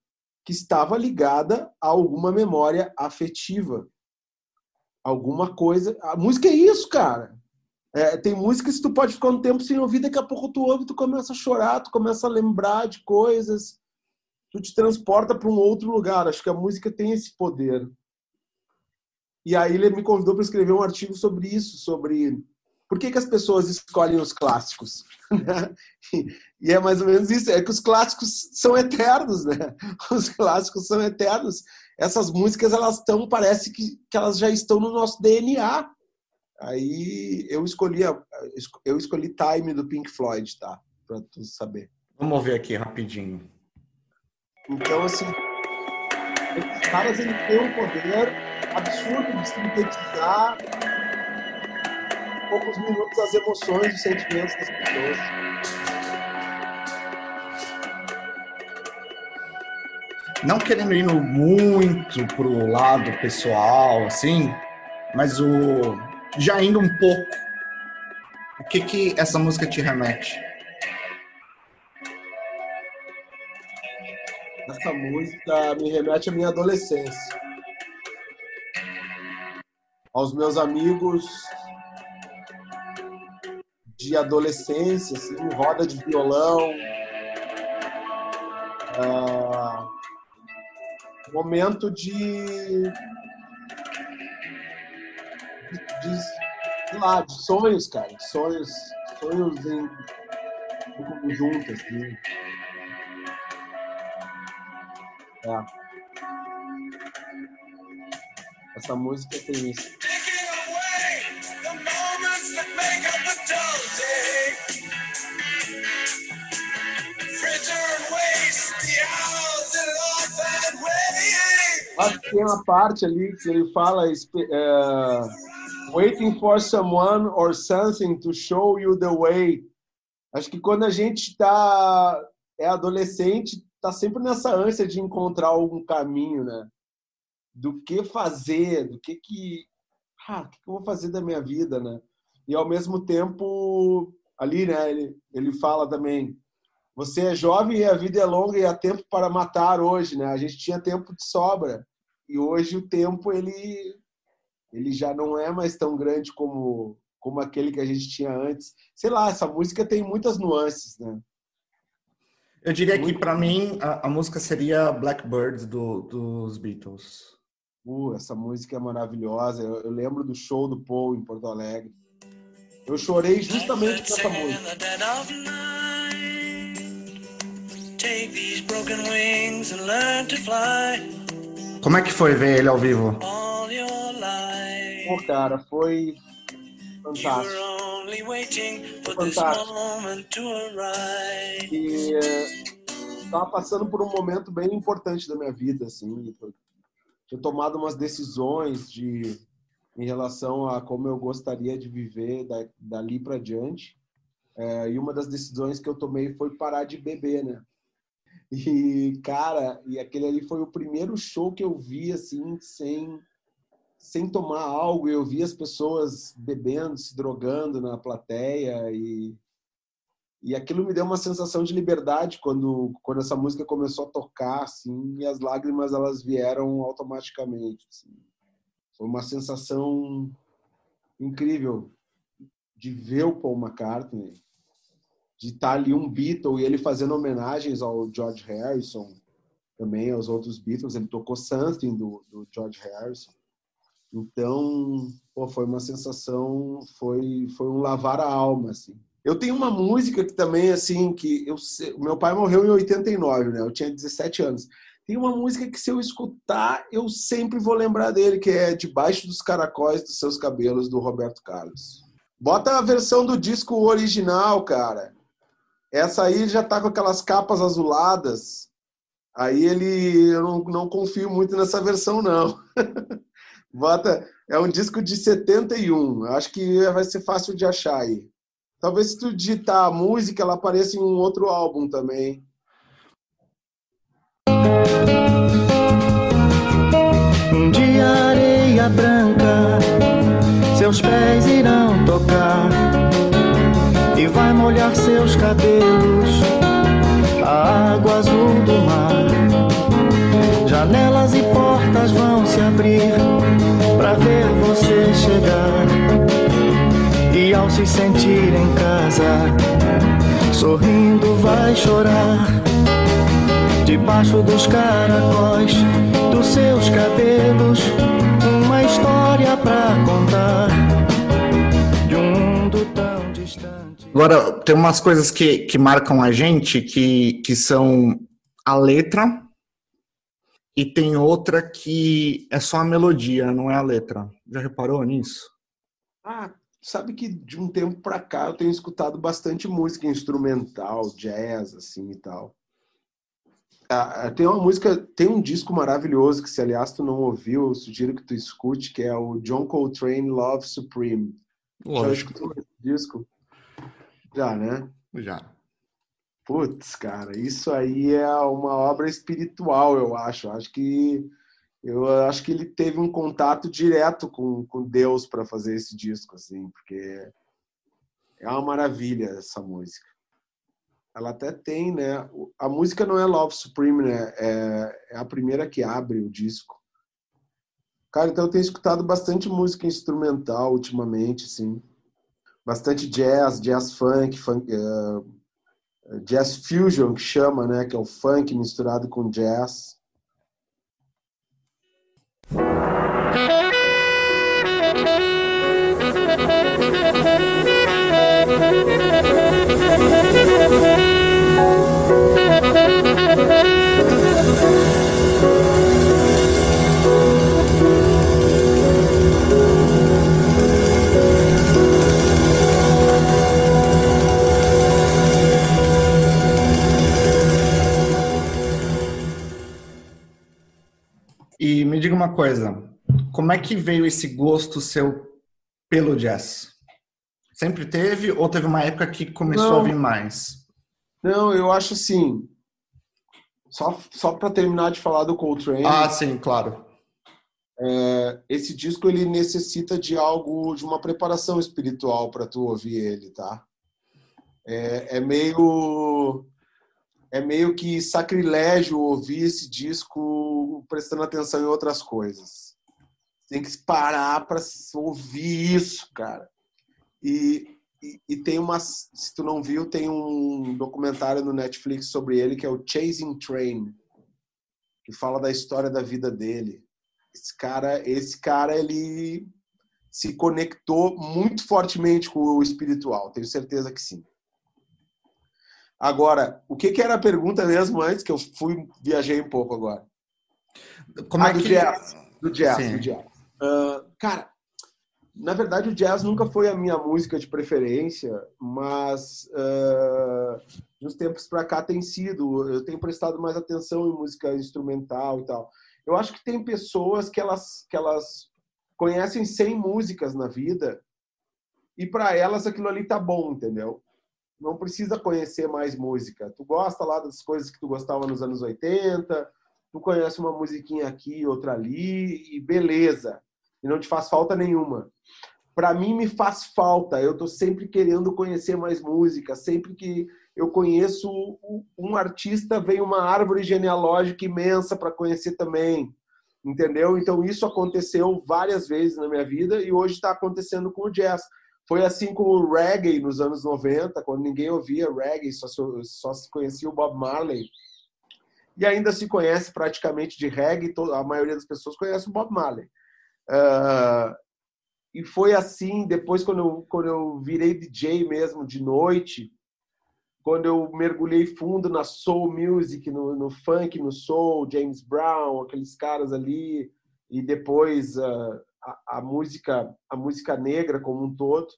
que estava ligada a alguma memória afetiva. Alguma coisa. A música é isso, cara. É, tem músicas que tu pode ficar um tempo sem ouvir, daqui a pouco tu ouve, tu começa a chorar, tu começa a lembrar de coisas, tu te transporta para um outro lugar. Acho que a música tem esse poder. E aí ele me convidou para escrever um artigo sobre isso, sobre por que, que as pessoas escolhem os clássicos? <laughs> Né? e é mais ou menos isso, é que os clássicos são eternos, né? <laughs> Os clássicos são eternos. Essas músicas, elas estão, parece que, que elas já estão no nosso DNA. Aí eu escolhi, eu escolhi Time do Pink Floyd, tá? Pra tu saber. Vamos ver aqui rapidinho. Então, assim, os caras eles têm um poder absurdo de sintetizar poucos minutos as emoções, os sentimentos das pessoas. Não querendo ir muito pro lado pessoal, assim, mas o já indo um pouco, o que que essa música te remete? Essa música me remete à minha adolescência. Aos meus amigos de adolescência, assim, roda de violão. Uh, momento de, de, de, lá, de sonhos, cara, sonhos, sonhos em, em conjunto, assim. É. Essa música tem isso. Acho que tem uma parte ali que ele fala. É, Waiting for someone or something to show you the way. Acho que quando a gente tá é adolescente, tá sempre nessa ânsia de encontrar algum caminho, né? Do que fazer, do que que, ah, o que eu vou fazer da minha vida, né? E ao mesmo tempo, ali, né, ele, ele fala também, você é jovem e a vida é longa e há tempo para matar hoje, né? A gente tinha tempo de sobra e hoje o tempo ele ele já não é mais tão grande como como aquele que a gente tinha antes. Sei lá, essa música tem muitas nuances, né? Eu diria que para mim a, a, música seria Blackbird do, dos Beatles. Uh, essa música é maravilhosa. Eu, eu, lembro do show do Paul em Porto Alegre. Eu chorei justamente com essa música. Como é que foi ver ele ao vivo? Pô, cara, foi fantástico. Fantástico. E estava eh, passando por um momento bem importante da minha vida, assim. Tinha tomado umas decisões de em relação a como eu gostaria de viver dali para diante. É, e uma das decisões que eu tomei foi parar de beber, né? E, cara, e aquele ali foi o primeiro show que eu vi, assim, sem sem tomar algo, eu vi as pessoas bebendo, se drogando na plateia e e aquilo me deu uma sensação de liberdade quando quando essa música começou a tocar, assim, e as lágrimas elas vieram automaticamente. Assim. Foi uma sensação incrível de ver o Paul McCartney, de estar ali um Beatle e ele fazendo homenagens ao George Harrison, também aos outros Beatles. Ele tocou Something do, do George Harrison. Então, pô, foi uma sensação, foi, foi um lavar a alma, assim. Eu tenho uma música que também, assim, que eu, meu pai morreu em 89, né? Eu tinha 17 anos. Tem uma música que se eu escutar, eu sempre vou lembrar dele, que é Debaixo dos Caracóis dos Seus Cabelos, do Roberto Carlos. Bota a versão do disco original, cara. Essa aí já tá com aquelas capas azuladas. Aí ele, eu não, não confio muito nessa versão, não. <laughs> Bota, é um disco de 71. Acho que vai ser fácil de achar aí. Talvez se tu digitar a música, ela apareça em um outro álbum também. Um dia areia branca, seus pés irão tocar e vai molhar seus cabelos, a água azul do mar. Janelas e portas vão se abrir para ver você chegar. E ao se sentir em casa, sorrindo vai chorar. Debaixo dos caracóis dos seus cabelos, uma história para contar de um mundo tão distante. Agora, tem umas coisas que, que marcam a gente que, que são a letra e tem outra que é só a melodia, não é a letra. Já reparou nisso? Ah, sabe que de um tempo para cá eu tenho escutado bastante música instrumental, jazz, assim e tal. Ah, ah tem uma música, tem um disco maravilhoso que se aliás tu não ouviu, eu sugiro que tu escute, que é o John Coltrane Love Supreme. Lógico. Já escutou esse disco? Já, né? Já. Putz, cara, isso aí é uma obra espiritual, eu acho. Acho que eu acho que ele teve um contato direto com, com Deus para fazer esse disco, assim, porque é uma maravilha essa música. Ela até tem, né? A música não é Love Supreme, né? É, é a primeira que abre o disco. Cara, então eu tenho escutado bastante música instrumental ultimamente, assim. Bastante jazz, jazz funk, funk uh, jazz fusion que chama, né, que é o funk misturado com jazz. Uma coisa, como é que veio esse gosto seu pelo jazz? Sempre teve ou teve uma época que começou Não. a vir mais? Não, eu acho assim. Só, só para terminar de falar do Coltrane. Ah, sim, claro. É, esse disco ele necessita de algo, de uma preparação espiritual para tu ouvir ele, tá? É, é, meio é meio que sacrilégio ouvir esse disco prestando atenção em outras coisas. Tem que parar para ouvir isso, cara. E, e, e, tem umas, se tu não viu, tem um documentário no Netflix sobre ele que é o Chasing Train, que fala da história da vida dele. Esse cara, esse cara ele se conectou muito fortemente com o espiritual, tenho certeza que sim. Agora, o que, que era a pergunta mesmo antes que eu fui viajei um pouco agora? Como ah, é do que jazz, do jazz, do jazz. Uh, cara, na verdade, o jazz nunca foi a minha música de preferência, mas uh, nos tempos para cá tem sido. Eu tenho prestado mais atenção em música instrumental e tal. Eu acho que tem pessoas que elas, que elas conhecem 100 músicas na vida e para elas aquilo ali tá bom, entendeu? Não precisa conhecer mais música. Tu gosta lá das coisas que tu gostava nos anos 80, tu conhece uma musiquinha aqui, outra ali e beleza e não te faz falta nenhuma. Para mim me faz falta. Eu tô sempre querendo conhecer mais música. Sempre que eu conheço um artista, vem uma árvore genealógica imensa para conhecer também. Entendeu? Então isso aconteceu várias vezes na minha vida e hoje está acontecendo com o jazz. Foi assim com o reggae nos anos 90, quando ninguém ouvia reggae, só, só se conhecia o Bob Marley. E ainda se conhece praticamente de reggae, a maioria das pessoas conhece o Bob Marley. Uh, e foi assim, depois quando eu, quando eu virei DJ mesmo de noite, quando eu mergulhei fundo na soul music, no, no funk, no soul, James Brown, aqueles caras ali, e depois uh, a, a, música a música negra como um todo.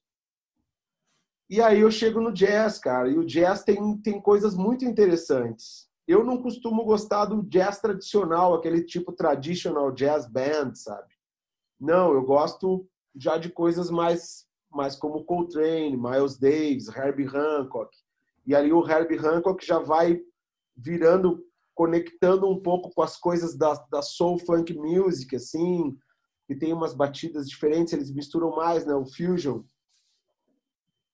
E aí eu chego no jazz, cara, e o jazz tem, tem coisas muito interessantes. Eu não costumo gostar do jazz tradicional, aquele tipo traditional jazz band, sabe? Não, eu gosto já de coisas mais, mais como Coltrane, Miles Davis, Herbie Hancock. E ali o Herbie Hancock já vai virando, conectando um pouco com as coisas da, da soul funk music, assim, que tem umas batidas diferentes, eles misturam mais, né, o fusion.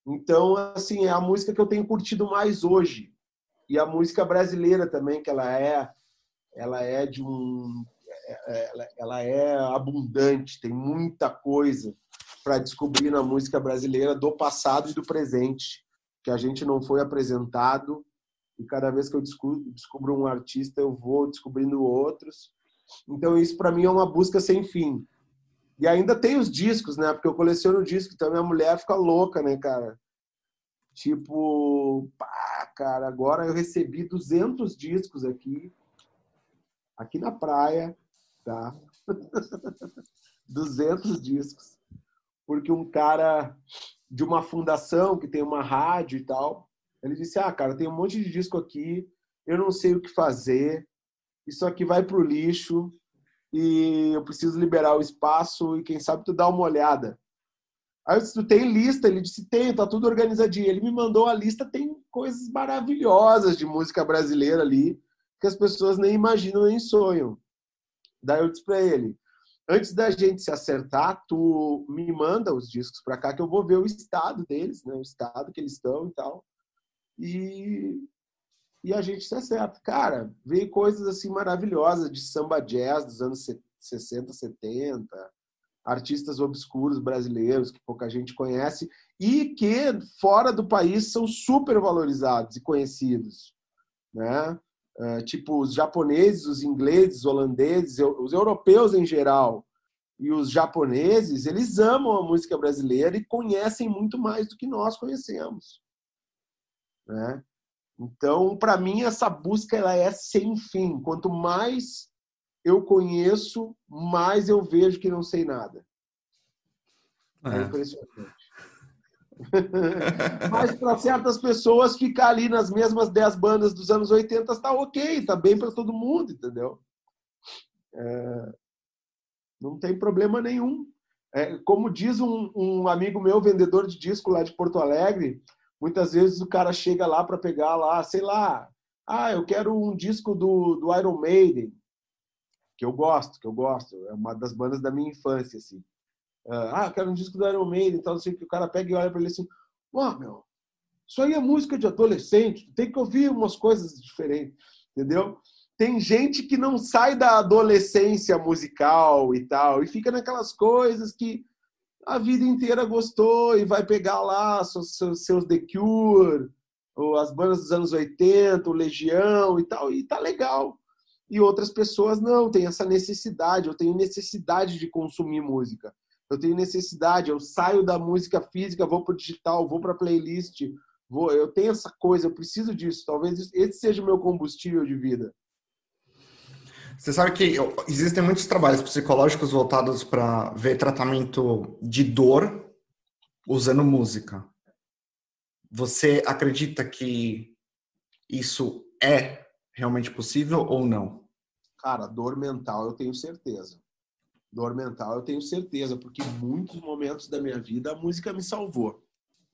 Então, assim, é a música que eu tenho curtido mais hoje. E a música brasileira também, que ela é ela é de um ela é abundante, tem muita coisa para descobrir na música brasileira do passado e do presente, que a gente não foi apresentado. E cada vez que eu descubro, descubro um artista, eu vou descobrindo outros. Então, isso para mim é uma busca sem fim. E ainda tem os discos, né? Porque eu coleciono discos, então minha mulher fica louca, né, cara? Tipo, pá, cara, agora eu recebi 200 discos aqui, aqui na praia, tá? <laughs> 200 discos. Porque um cara de uma fundação que tem uma rádio e tal, ele disse: "Ah, cara, tem um monte de disco aqui, eu não sei o que fazer. Isso aqui vai pro lixo e eu preciso liberar o espaço e quem sabe tu dá uma olhada". Aí eu disse, tu tem lista? Ele disse, tem, tá tudo organizadinho. Ele me mandou a lista, tem coisas maravilhosas de música brasileira ali, que as pessoas nem imaginam nem sonham. Daí eu disse para ele: antes da gente se acertar, tu me manda os discos para cá que eu vou ver o estado deles, né? O estado que eles estão e tal. E e a gente se acerta. Cara, veio coisas assim maravilhosas de samba jazz dos anos 60, 70, artistas obscuros brasileiros que pouca gente conhece e que fora do país são super valorizados e conhecidos, né? uh, tipo os japoneses, os ingleses, os holandeses, os europeus em geral e os japoneses, eles amam a música brasileira e conhecem muito mais do que nós conhecemos. Né? Então, para mim, essa busca ela é sem fim. Quanto mais eu conheço, mais eu vejo que não sei nada. É, é impressionante. <laughs> Mas para certas pessoas, ficar ali nas mesmas 10 bandas dos anos 80 está ok, está bem para todo mundo, entendeu? É... Não tem problema nenhum. É, como diz um, um, amigo meu, vendedor de disco lá de Porto Alegre, muitas vezes o cara chega lá para pegar lá, sei lá, ah, eu quero um disco do, do Iron Maiden, que eu gosto, que eu gosto, é uma das bandas da minha infância, assim. Ah, eu quero um disco do Iron Maiden, então assim, que o cara pega e olha para ele assim, ó, oh, meu, isso aí é música de adolescente, tem que ouvir umas coisas diferentes, entendeu? tem gente que não sai da adolescência musical e tal, e fica naquelas coisas que a vida inteira gostou e vai pegar lá seus, seus The Cure, ou as bandas dos anos 80, o Legião e tal, e tá legal. E outras pessoas não, tem essa necessidade, eu tenho necessidade de consumir música. Eu tenho necessidade, eu saio da música física, vou para o digital, vou para a playlist, vou, eu tenho essa coisa, eu preciso disso. Talvez esse seja o meu combustível de vida. Você sabe que existem muitos trabalhos psicológicos voltados para ver tratamento de dor usando música. Você acredita que isso é realmente possível ou não? Cara, dor mental eu tenho certeza. Dor mental eu tenho certeza, porque em muitos momentos da minha vida a música me salvou.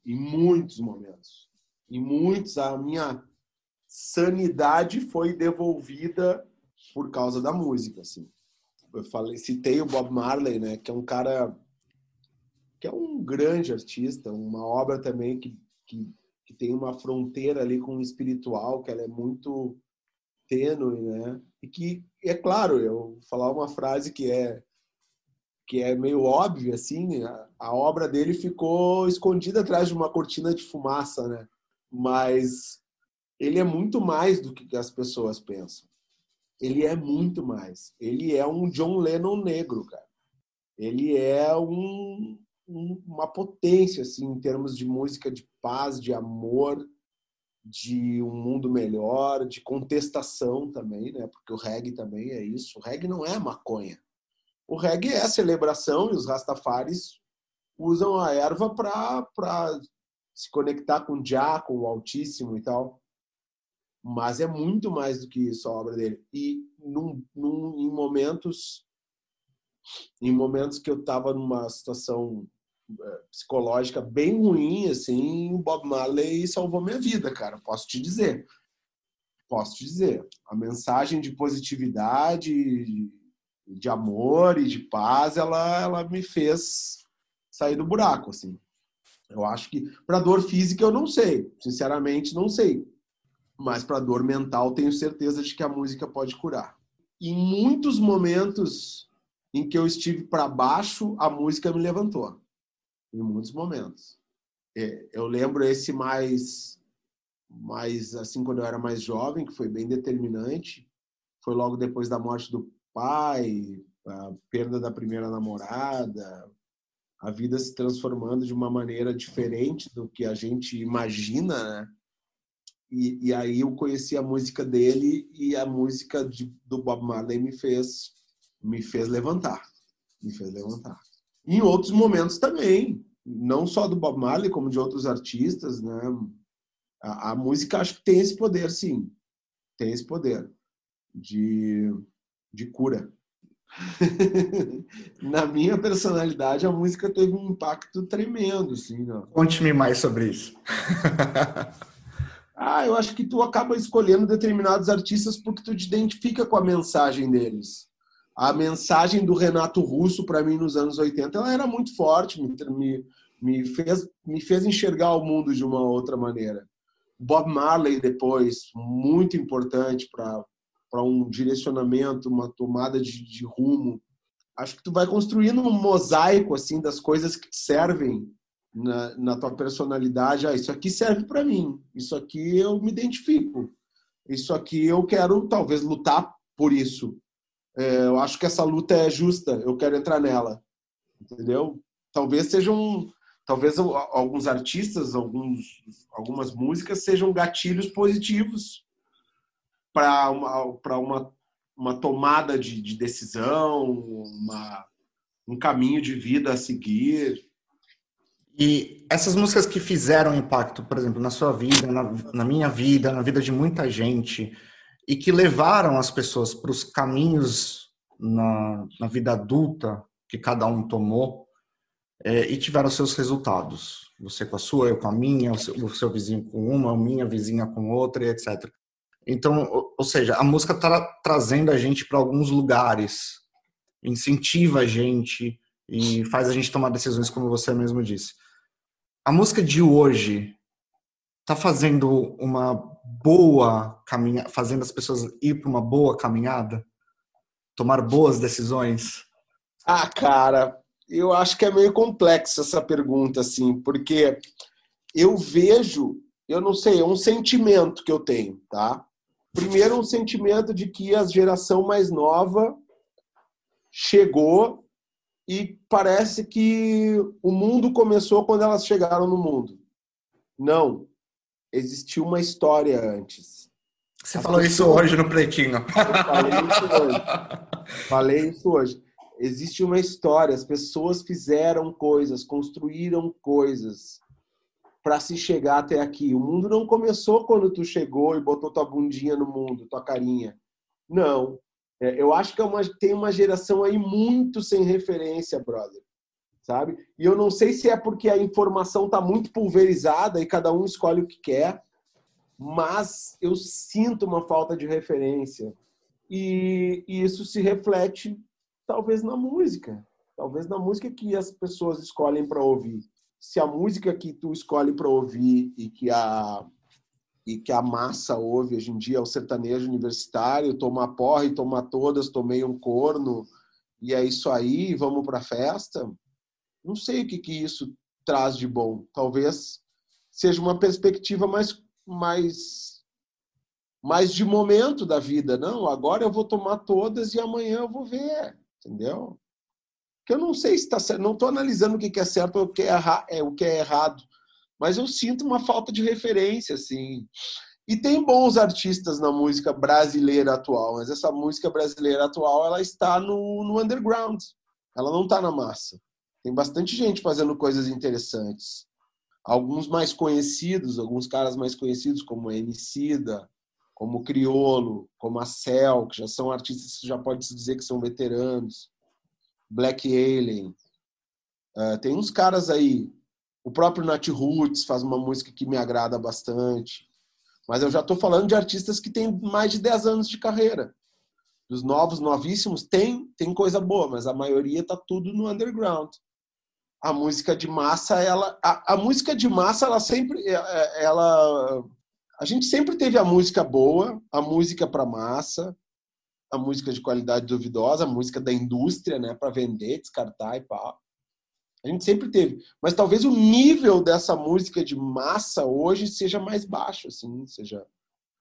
Em muitos momentos. Em muitos a minha sanidade foi devolvida por causa da música, assim. Eu falei, citei o Bob Marley, né, que é um cara que é um grande artista, uma obra também que, que, que tem uma fronteira ali com o espiritual, que ela é muito tênue, né? E que, é claro, eu vou falar uma frase que é que é meio óbvia, assim, a, a obra dele ficou escondida atrás de uma cortina de fumaça, né? Mas ele é muito mais do que as pessoas pensam ele é muito mais. Ele é um John Lennon negro, cara. Ele é um, um, uma potência, assim, em termos de música de paz, de amor, de um mundo melhor, de contestação também, né? Porque o reggae também é isso. O reggae não é maconha. O reggae é celebração e os rastafaris usam a erva para se conectar com o Jah, com o Altíssimo e tal mas é muito mais do que isso a obra dele. E num, num, em momentos em momentos que eu estava numa situação psicológica bem ruim, assim, o Bob Marley salvou minha vida, cara. Posso te dizer. Posso te dizer. A mensagem de positividade, de amor e de paz, ela, ela me fez sair do buraco, assim. Eu acho que para dor física eu não sei, sinceramente não sei. Mas para dor mental, tenho certeza de que a música pode curar. Em muitos momentos em que eu estive para baixo, a música me levantou. Em muitos momentos. É, eu lembro esse mais, mais assim, quando eu era mais jovem, que foi bem determinante. Foi logo depois da morte do pai, a perda da primeira namorada, a vida se transformando de uma maneira diferente do que a gente imagina, né? E, e, aí eu conheci a música dele e a música de, do Bob Marley me fez me fez levantar, me fez levantar. Em outros momentos também, não só do Bob Marley como de outros artistas, né? A, a música acho que tem esse poder, sim, tem esse poder de de cura. <laughs> Na minha personalidade, a música teve um impacto tremendo, sim. Conte-me mais sobre isso. <laughs> Ah, eu acho que tu acaba escolhendo determinados artistas porque tu te identifica com a mensagem deles. A mensagem do Renato Russo, para mim, nos anos 80, ela era muito forte, me, me, fez, me fez enxergar o mundo de uma outra maneira. Bob Marley, depois, muito importante para um direcionamento, uma tomada de, de rumo. Acho que tu vai construindo um mosaico assim das coisas que te servem na, na tua personalidade, ah, isso aqui serve para mim, isso aqui eu me identifico, isso aqui eu quero talvez lutar por isso. É, eu acho que essa luta é justa, eu quero entrar nela, entendeu? Talvez sejam, talvez alguns artistas, alguns, algumas músicas sejam gatilhos positivos para uma, uma, uma tomada de, de decisão, uma, um caminho de vida a seguir. E essas músicas que fizeram impacto, por exemplo, na sua vida, na, na minha vida, na vida de muita gente, e que levaram as pessoas para os caminhos na, na vida adulta que cada um tomou, é, e tiveram seus resultados. Você com a sua, eu com a minha, o seu, o seu vizinho com uma, a minha vizinha com outra, etc. Então, ou, ou seja, a música está trazendo a gente para alguns lugares, incentiva a gente e faz a gente tomar decisões, como você mesmo disse. A música de hoje está fazendo uma boa caminhada, fazendo as pessoas ir para uma boa caminhada, tomar boas decisões? Ah, cara, eu acho que é meio complexo essa pergunta, assim, porque eu vejo, eu não sei, é um sentimento que eu tenho, tá? Primeiro, um sentimento de que a geração mais nova chegou e parece que o mundo começou quando elas chegaram no mundo. Não, existiu uma história antes. Você As falou isso hoje no Pretinho. Falei isso hoje. <laughs> Falei isso hoje. Existe uma história, as pessoas fizeram coisas, construíram coisas para se chegar até aqui. O mundo não começou quando tu chegou e botou tua bundinha no mundo, tua carinha. Não. É, eu acho que é uma, tem uma geração aí muito sem referência, brother sabe? E eu não sei se é porque a informação está muito pulverizada e cada um escolhe o que quer, mas eu sinto uma falta de referência. E, e isso se reflete, talvez, na música. Talvez na música que as pessoas escolhem para ouvir. Se a música que tu escolhe para ouvir e que a e que a massa ouve hoje em dia é o sertanejo universitário, tomar porra e tomar todas, tomei um corno, e é isso aí, vamos para festa não sei o que, que isso traz de bom. Talvez seja uma perspectiva mais, mais, mais de momento da vida. Não, agora eu vou tomar todas e amanhã eu vou ver, entendeu? Que eu não sei se está certo, não estou analisando o que é certo ou o que é, é, o que é errado, mas eu sinto uma falta de referência, assim. E tem bons artistas na música brasileira atual, mas essa música brasileira atual ela está no, no underground, ela não está na massa. Tem bastante gente fazendo coisas interessantes. Alguns mais conhecidos, alguns caras mais conhecidos, como Emicida, como Criolo, como a Cell, que já são artistas que já pode se dizer que são veteranos. Black Alien. Uh, tem uns caras aí. O próprio Nat Roots faz uma música que me agrada bastante. Mas eu já estou falando de artistas que têm mais de 10 anos de carreira. Dos novos, novíssimos, tem, tem coisa boa, mas a maioria tá tudo no underground a música de massa, ela, a, a música de massa, ela sempre, é, é, ela, a gente sempre teve a música boa, a música para massa, a música de qualidade duvidosa, a música da indústria, né, para vender, descartar e pá. A gente sempre teve, mas talvez o nível dessa música de massa hoje seja mais baixo, assim, seja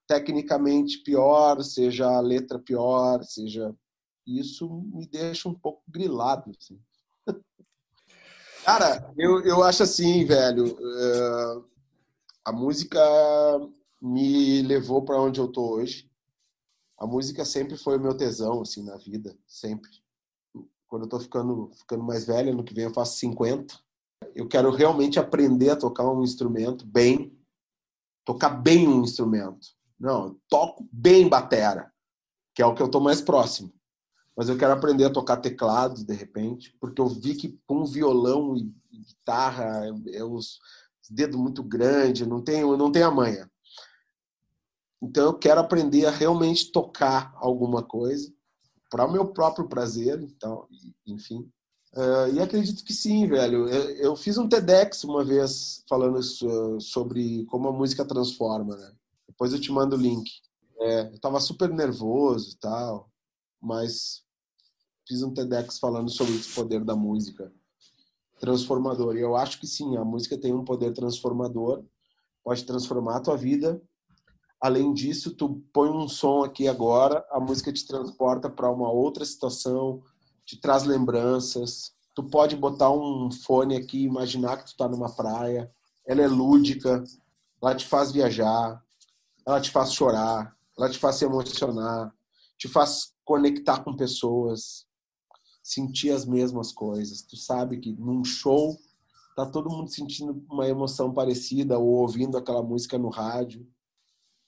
tecnicamente pior, seja a letra pior, seja isso me deixa um pouco grilado, assim. Cara, eu, eu acho assim, velho. Uh, a música me levou para onde eu tô hoje. A música sempre foi o meu tesão, assim, na vida. Sempre. Quando eu tô ficando, ficando mais velho, no que vem eu faço 50. Eu quero realmente aprender a tocar um instrumento bem. Tocar bem um instrumento. Não, eu toco bem batera, que é o que eu tô mais próximo mas eu quero aprender a tocar teclado de repente, porque eu vi que com violão e guitarra é os dedos muito grandes, não tenho, não tenho a manha. Então eu quero aprender a realmente tocar alguma coisa para o meu próprio prazer, então, enfim. Uh, e acredito que sim, velho. Eu, eu, fiz um TEDx uma vez falando isso, sobre como a música transforma, né? Depois eu te mando o link. É, eu tava super nervoso e tal mas fiz um TEDx falando sobre esse poder da música transformador. E eu acho que sim, a música tem um poder transformador, pode transformar a tua vida. Além disso, tu põe um som aqui agora, a música te transporta para uma outra situação, te traz lembranças. Tu pode botar um fone aqui, imaginar que tu tá numa praia. Ela é lúdica, ela te faz viajar, ela te faz chorar, ela te faz se emocionar, te faz conectar com pessoas, sentir as mesmas coisas. Tu sabe que num show tá todo mundo sentindo uma emoção parecida ou ouvindo aquela música no rádio.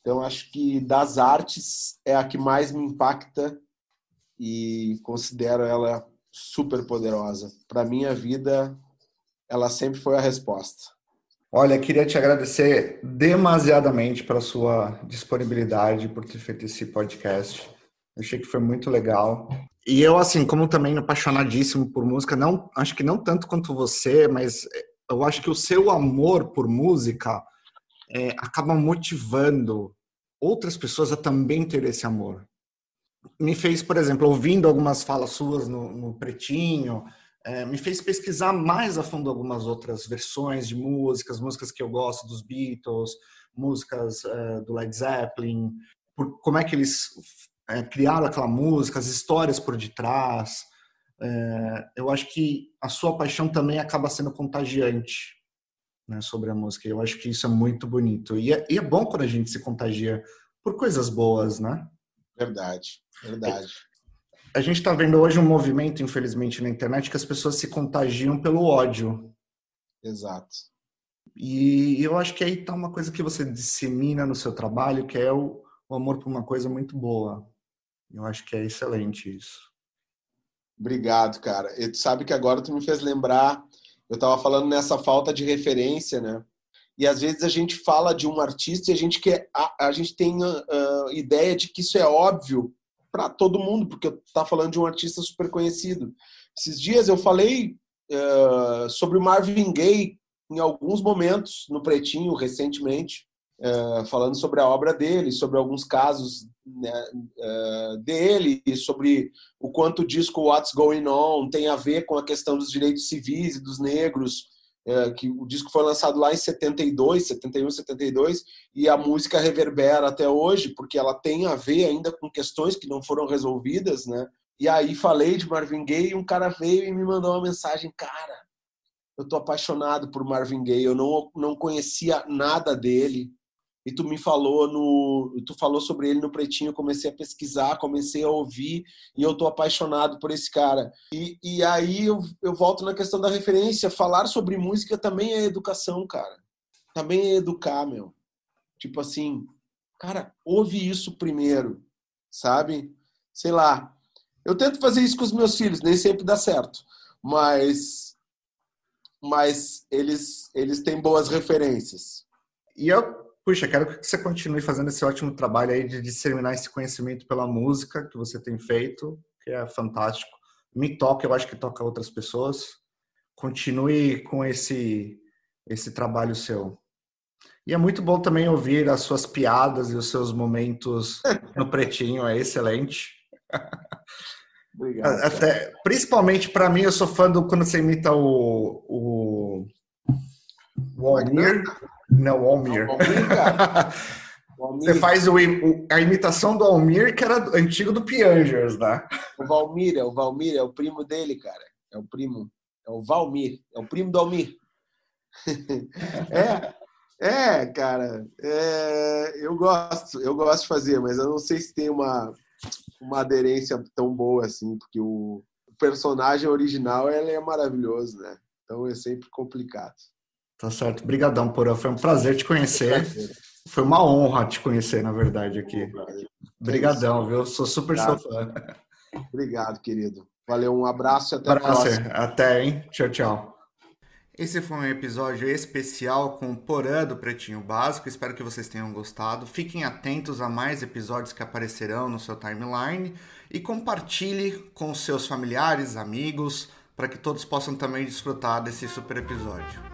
Então acho que das artes é a que mais me impacta e considero ela super poderosa. Para minha vida ela sempre foi a resposta. Olha, queria te agradecer demasiadamente pela sua disponibilidade, por ter feito esse podcast. Achei que foi muito legal. E eu, assim, como também apaixonadíssimo por música, não acho que não tanto quanto você, mas eu acho que o seu amor por música é, acaba motivando outras pessoas a também ter esse amor. Me fez, por exemplo, ouvindo algumas falas suas no, no Pretinho, é, me fez pesquisar mais a fundo algumas outras versões de músicas, músicas que eu gosto dos Beatles, músicas é, do Led Zeppelin, por, como é que eles é, criaram aquela música, as histórias por detrás. É, eu acho que a sua paixão também acaba sendo contagiante né, sobre a música. Eu acho que isso é muito bonito. E é, e é bom quando a gente se contagia por coisas boas, né? Verdade, verdade a gente está vendo hoje um movimento, infelizmente, na internet que as pessoas se contagiam pelo ódio. Exato. E eu acho que aí está uma coisa que você dissemina no seu trabalho, que é o, o amor por uma coisa muito boa. Eu acho que é excelente isso. Obrigado, cara. E tu sabe que agora tu me fez lembrar, eu estava falando nessa falta de referência, né? E às vezes a gente fala de um artista e a gente quer, a, a gente tem a, a ideia de que isso é óbvio para todo mundo, porque tá falando de um artista super conhecido. Esses dias eu falei uh, sobre o Marvin Gaye em alguns momentos no Pretinho recentemente, uh, falando sobre a obra dele, sobre alguns casos né, uh, dele, sobre o quanto o disco What's Going On tem a ver com a questão dos direitos civis e dos negros é, que o disco foi lançado lá em 72, 71, 72, e a música reverbera até hoje, porque ela tem a ver ainda com questões que não foram resolvidas, né? E aí falei de Marvin Gaye e um cara veio e me mandou uma mensagem, cara, eu tô apaixonado por Marvin Gaye, eu não, não conhecia nada dele, e tu me falou no tu falou sobre ele no pretinho comecei a pesquisar comecei a ouvir e eu tô apaixonado por esse cara. E, e aí eu, eu volto na questão da referência falar sobre música também é educação cara. Também é educar meu. Tipo assim cara ouve isso primeiro sabe? Sei lá eu tento fazer isso com os meus filhos nem sempre dá certo mas mas eles eles têm boas referências. E eu Puxa, quero que você continue fazendo esse ótimo trabalho aí de disseminar esse conhecimento pela música que você tem feito, que é fantástico. Me toca, eu acho que toca outras pessoas. Continue com esse esse trabalho seu. E é muito bom também ouvir as suas piadas e os seus momentos <laughs> no pretinho, é excelente. Obrigado. Até, principalmente para mim, eu sou fã do quando você imita o, o, o Almir. Não, o Almir. <laughs> Almir Você faz o, a imitação do Almir, que era antigo do Piangers, né? O Valmir, é o Valmir, é o primo dele, cara. É o primo. É o Valmir, é o primo do Almir. <laughs> é, é, cara. É, eu gosto, eu gosto de fazer, mas eu não sei se tem uma, uma aderência tão boa assim, porque o, o personagem original ele é maravilhoso, né? Então é sempre complicado. Tá certo. Obrigadão, Porã. Foi um prazer te conhecer. Foi uma honra te conhecer, na verdade, aqui. Obrigadão, viu? Sou super Obrigado. seu fã. Obrigado, querido. Valeu, um abraço e até abraço. a próxima. Até, hein? Tchau, tchau. Esse foi um episódio especial com o Porã do Pretinho Básico. Espero que vocês tenham gostado. Fiquem atentos a mais episódios que aparecerão no seu timeline e compartilhe com seus familiares, amigos, para que todos possam também desfrutar desse super episódio.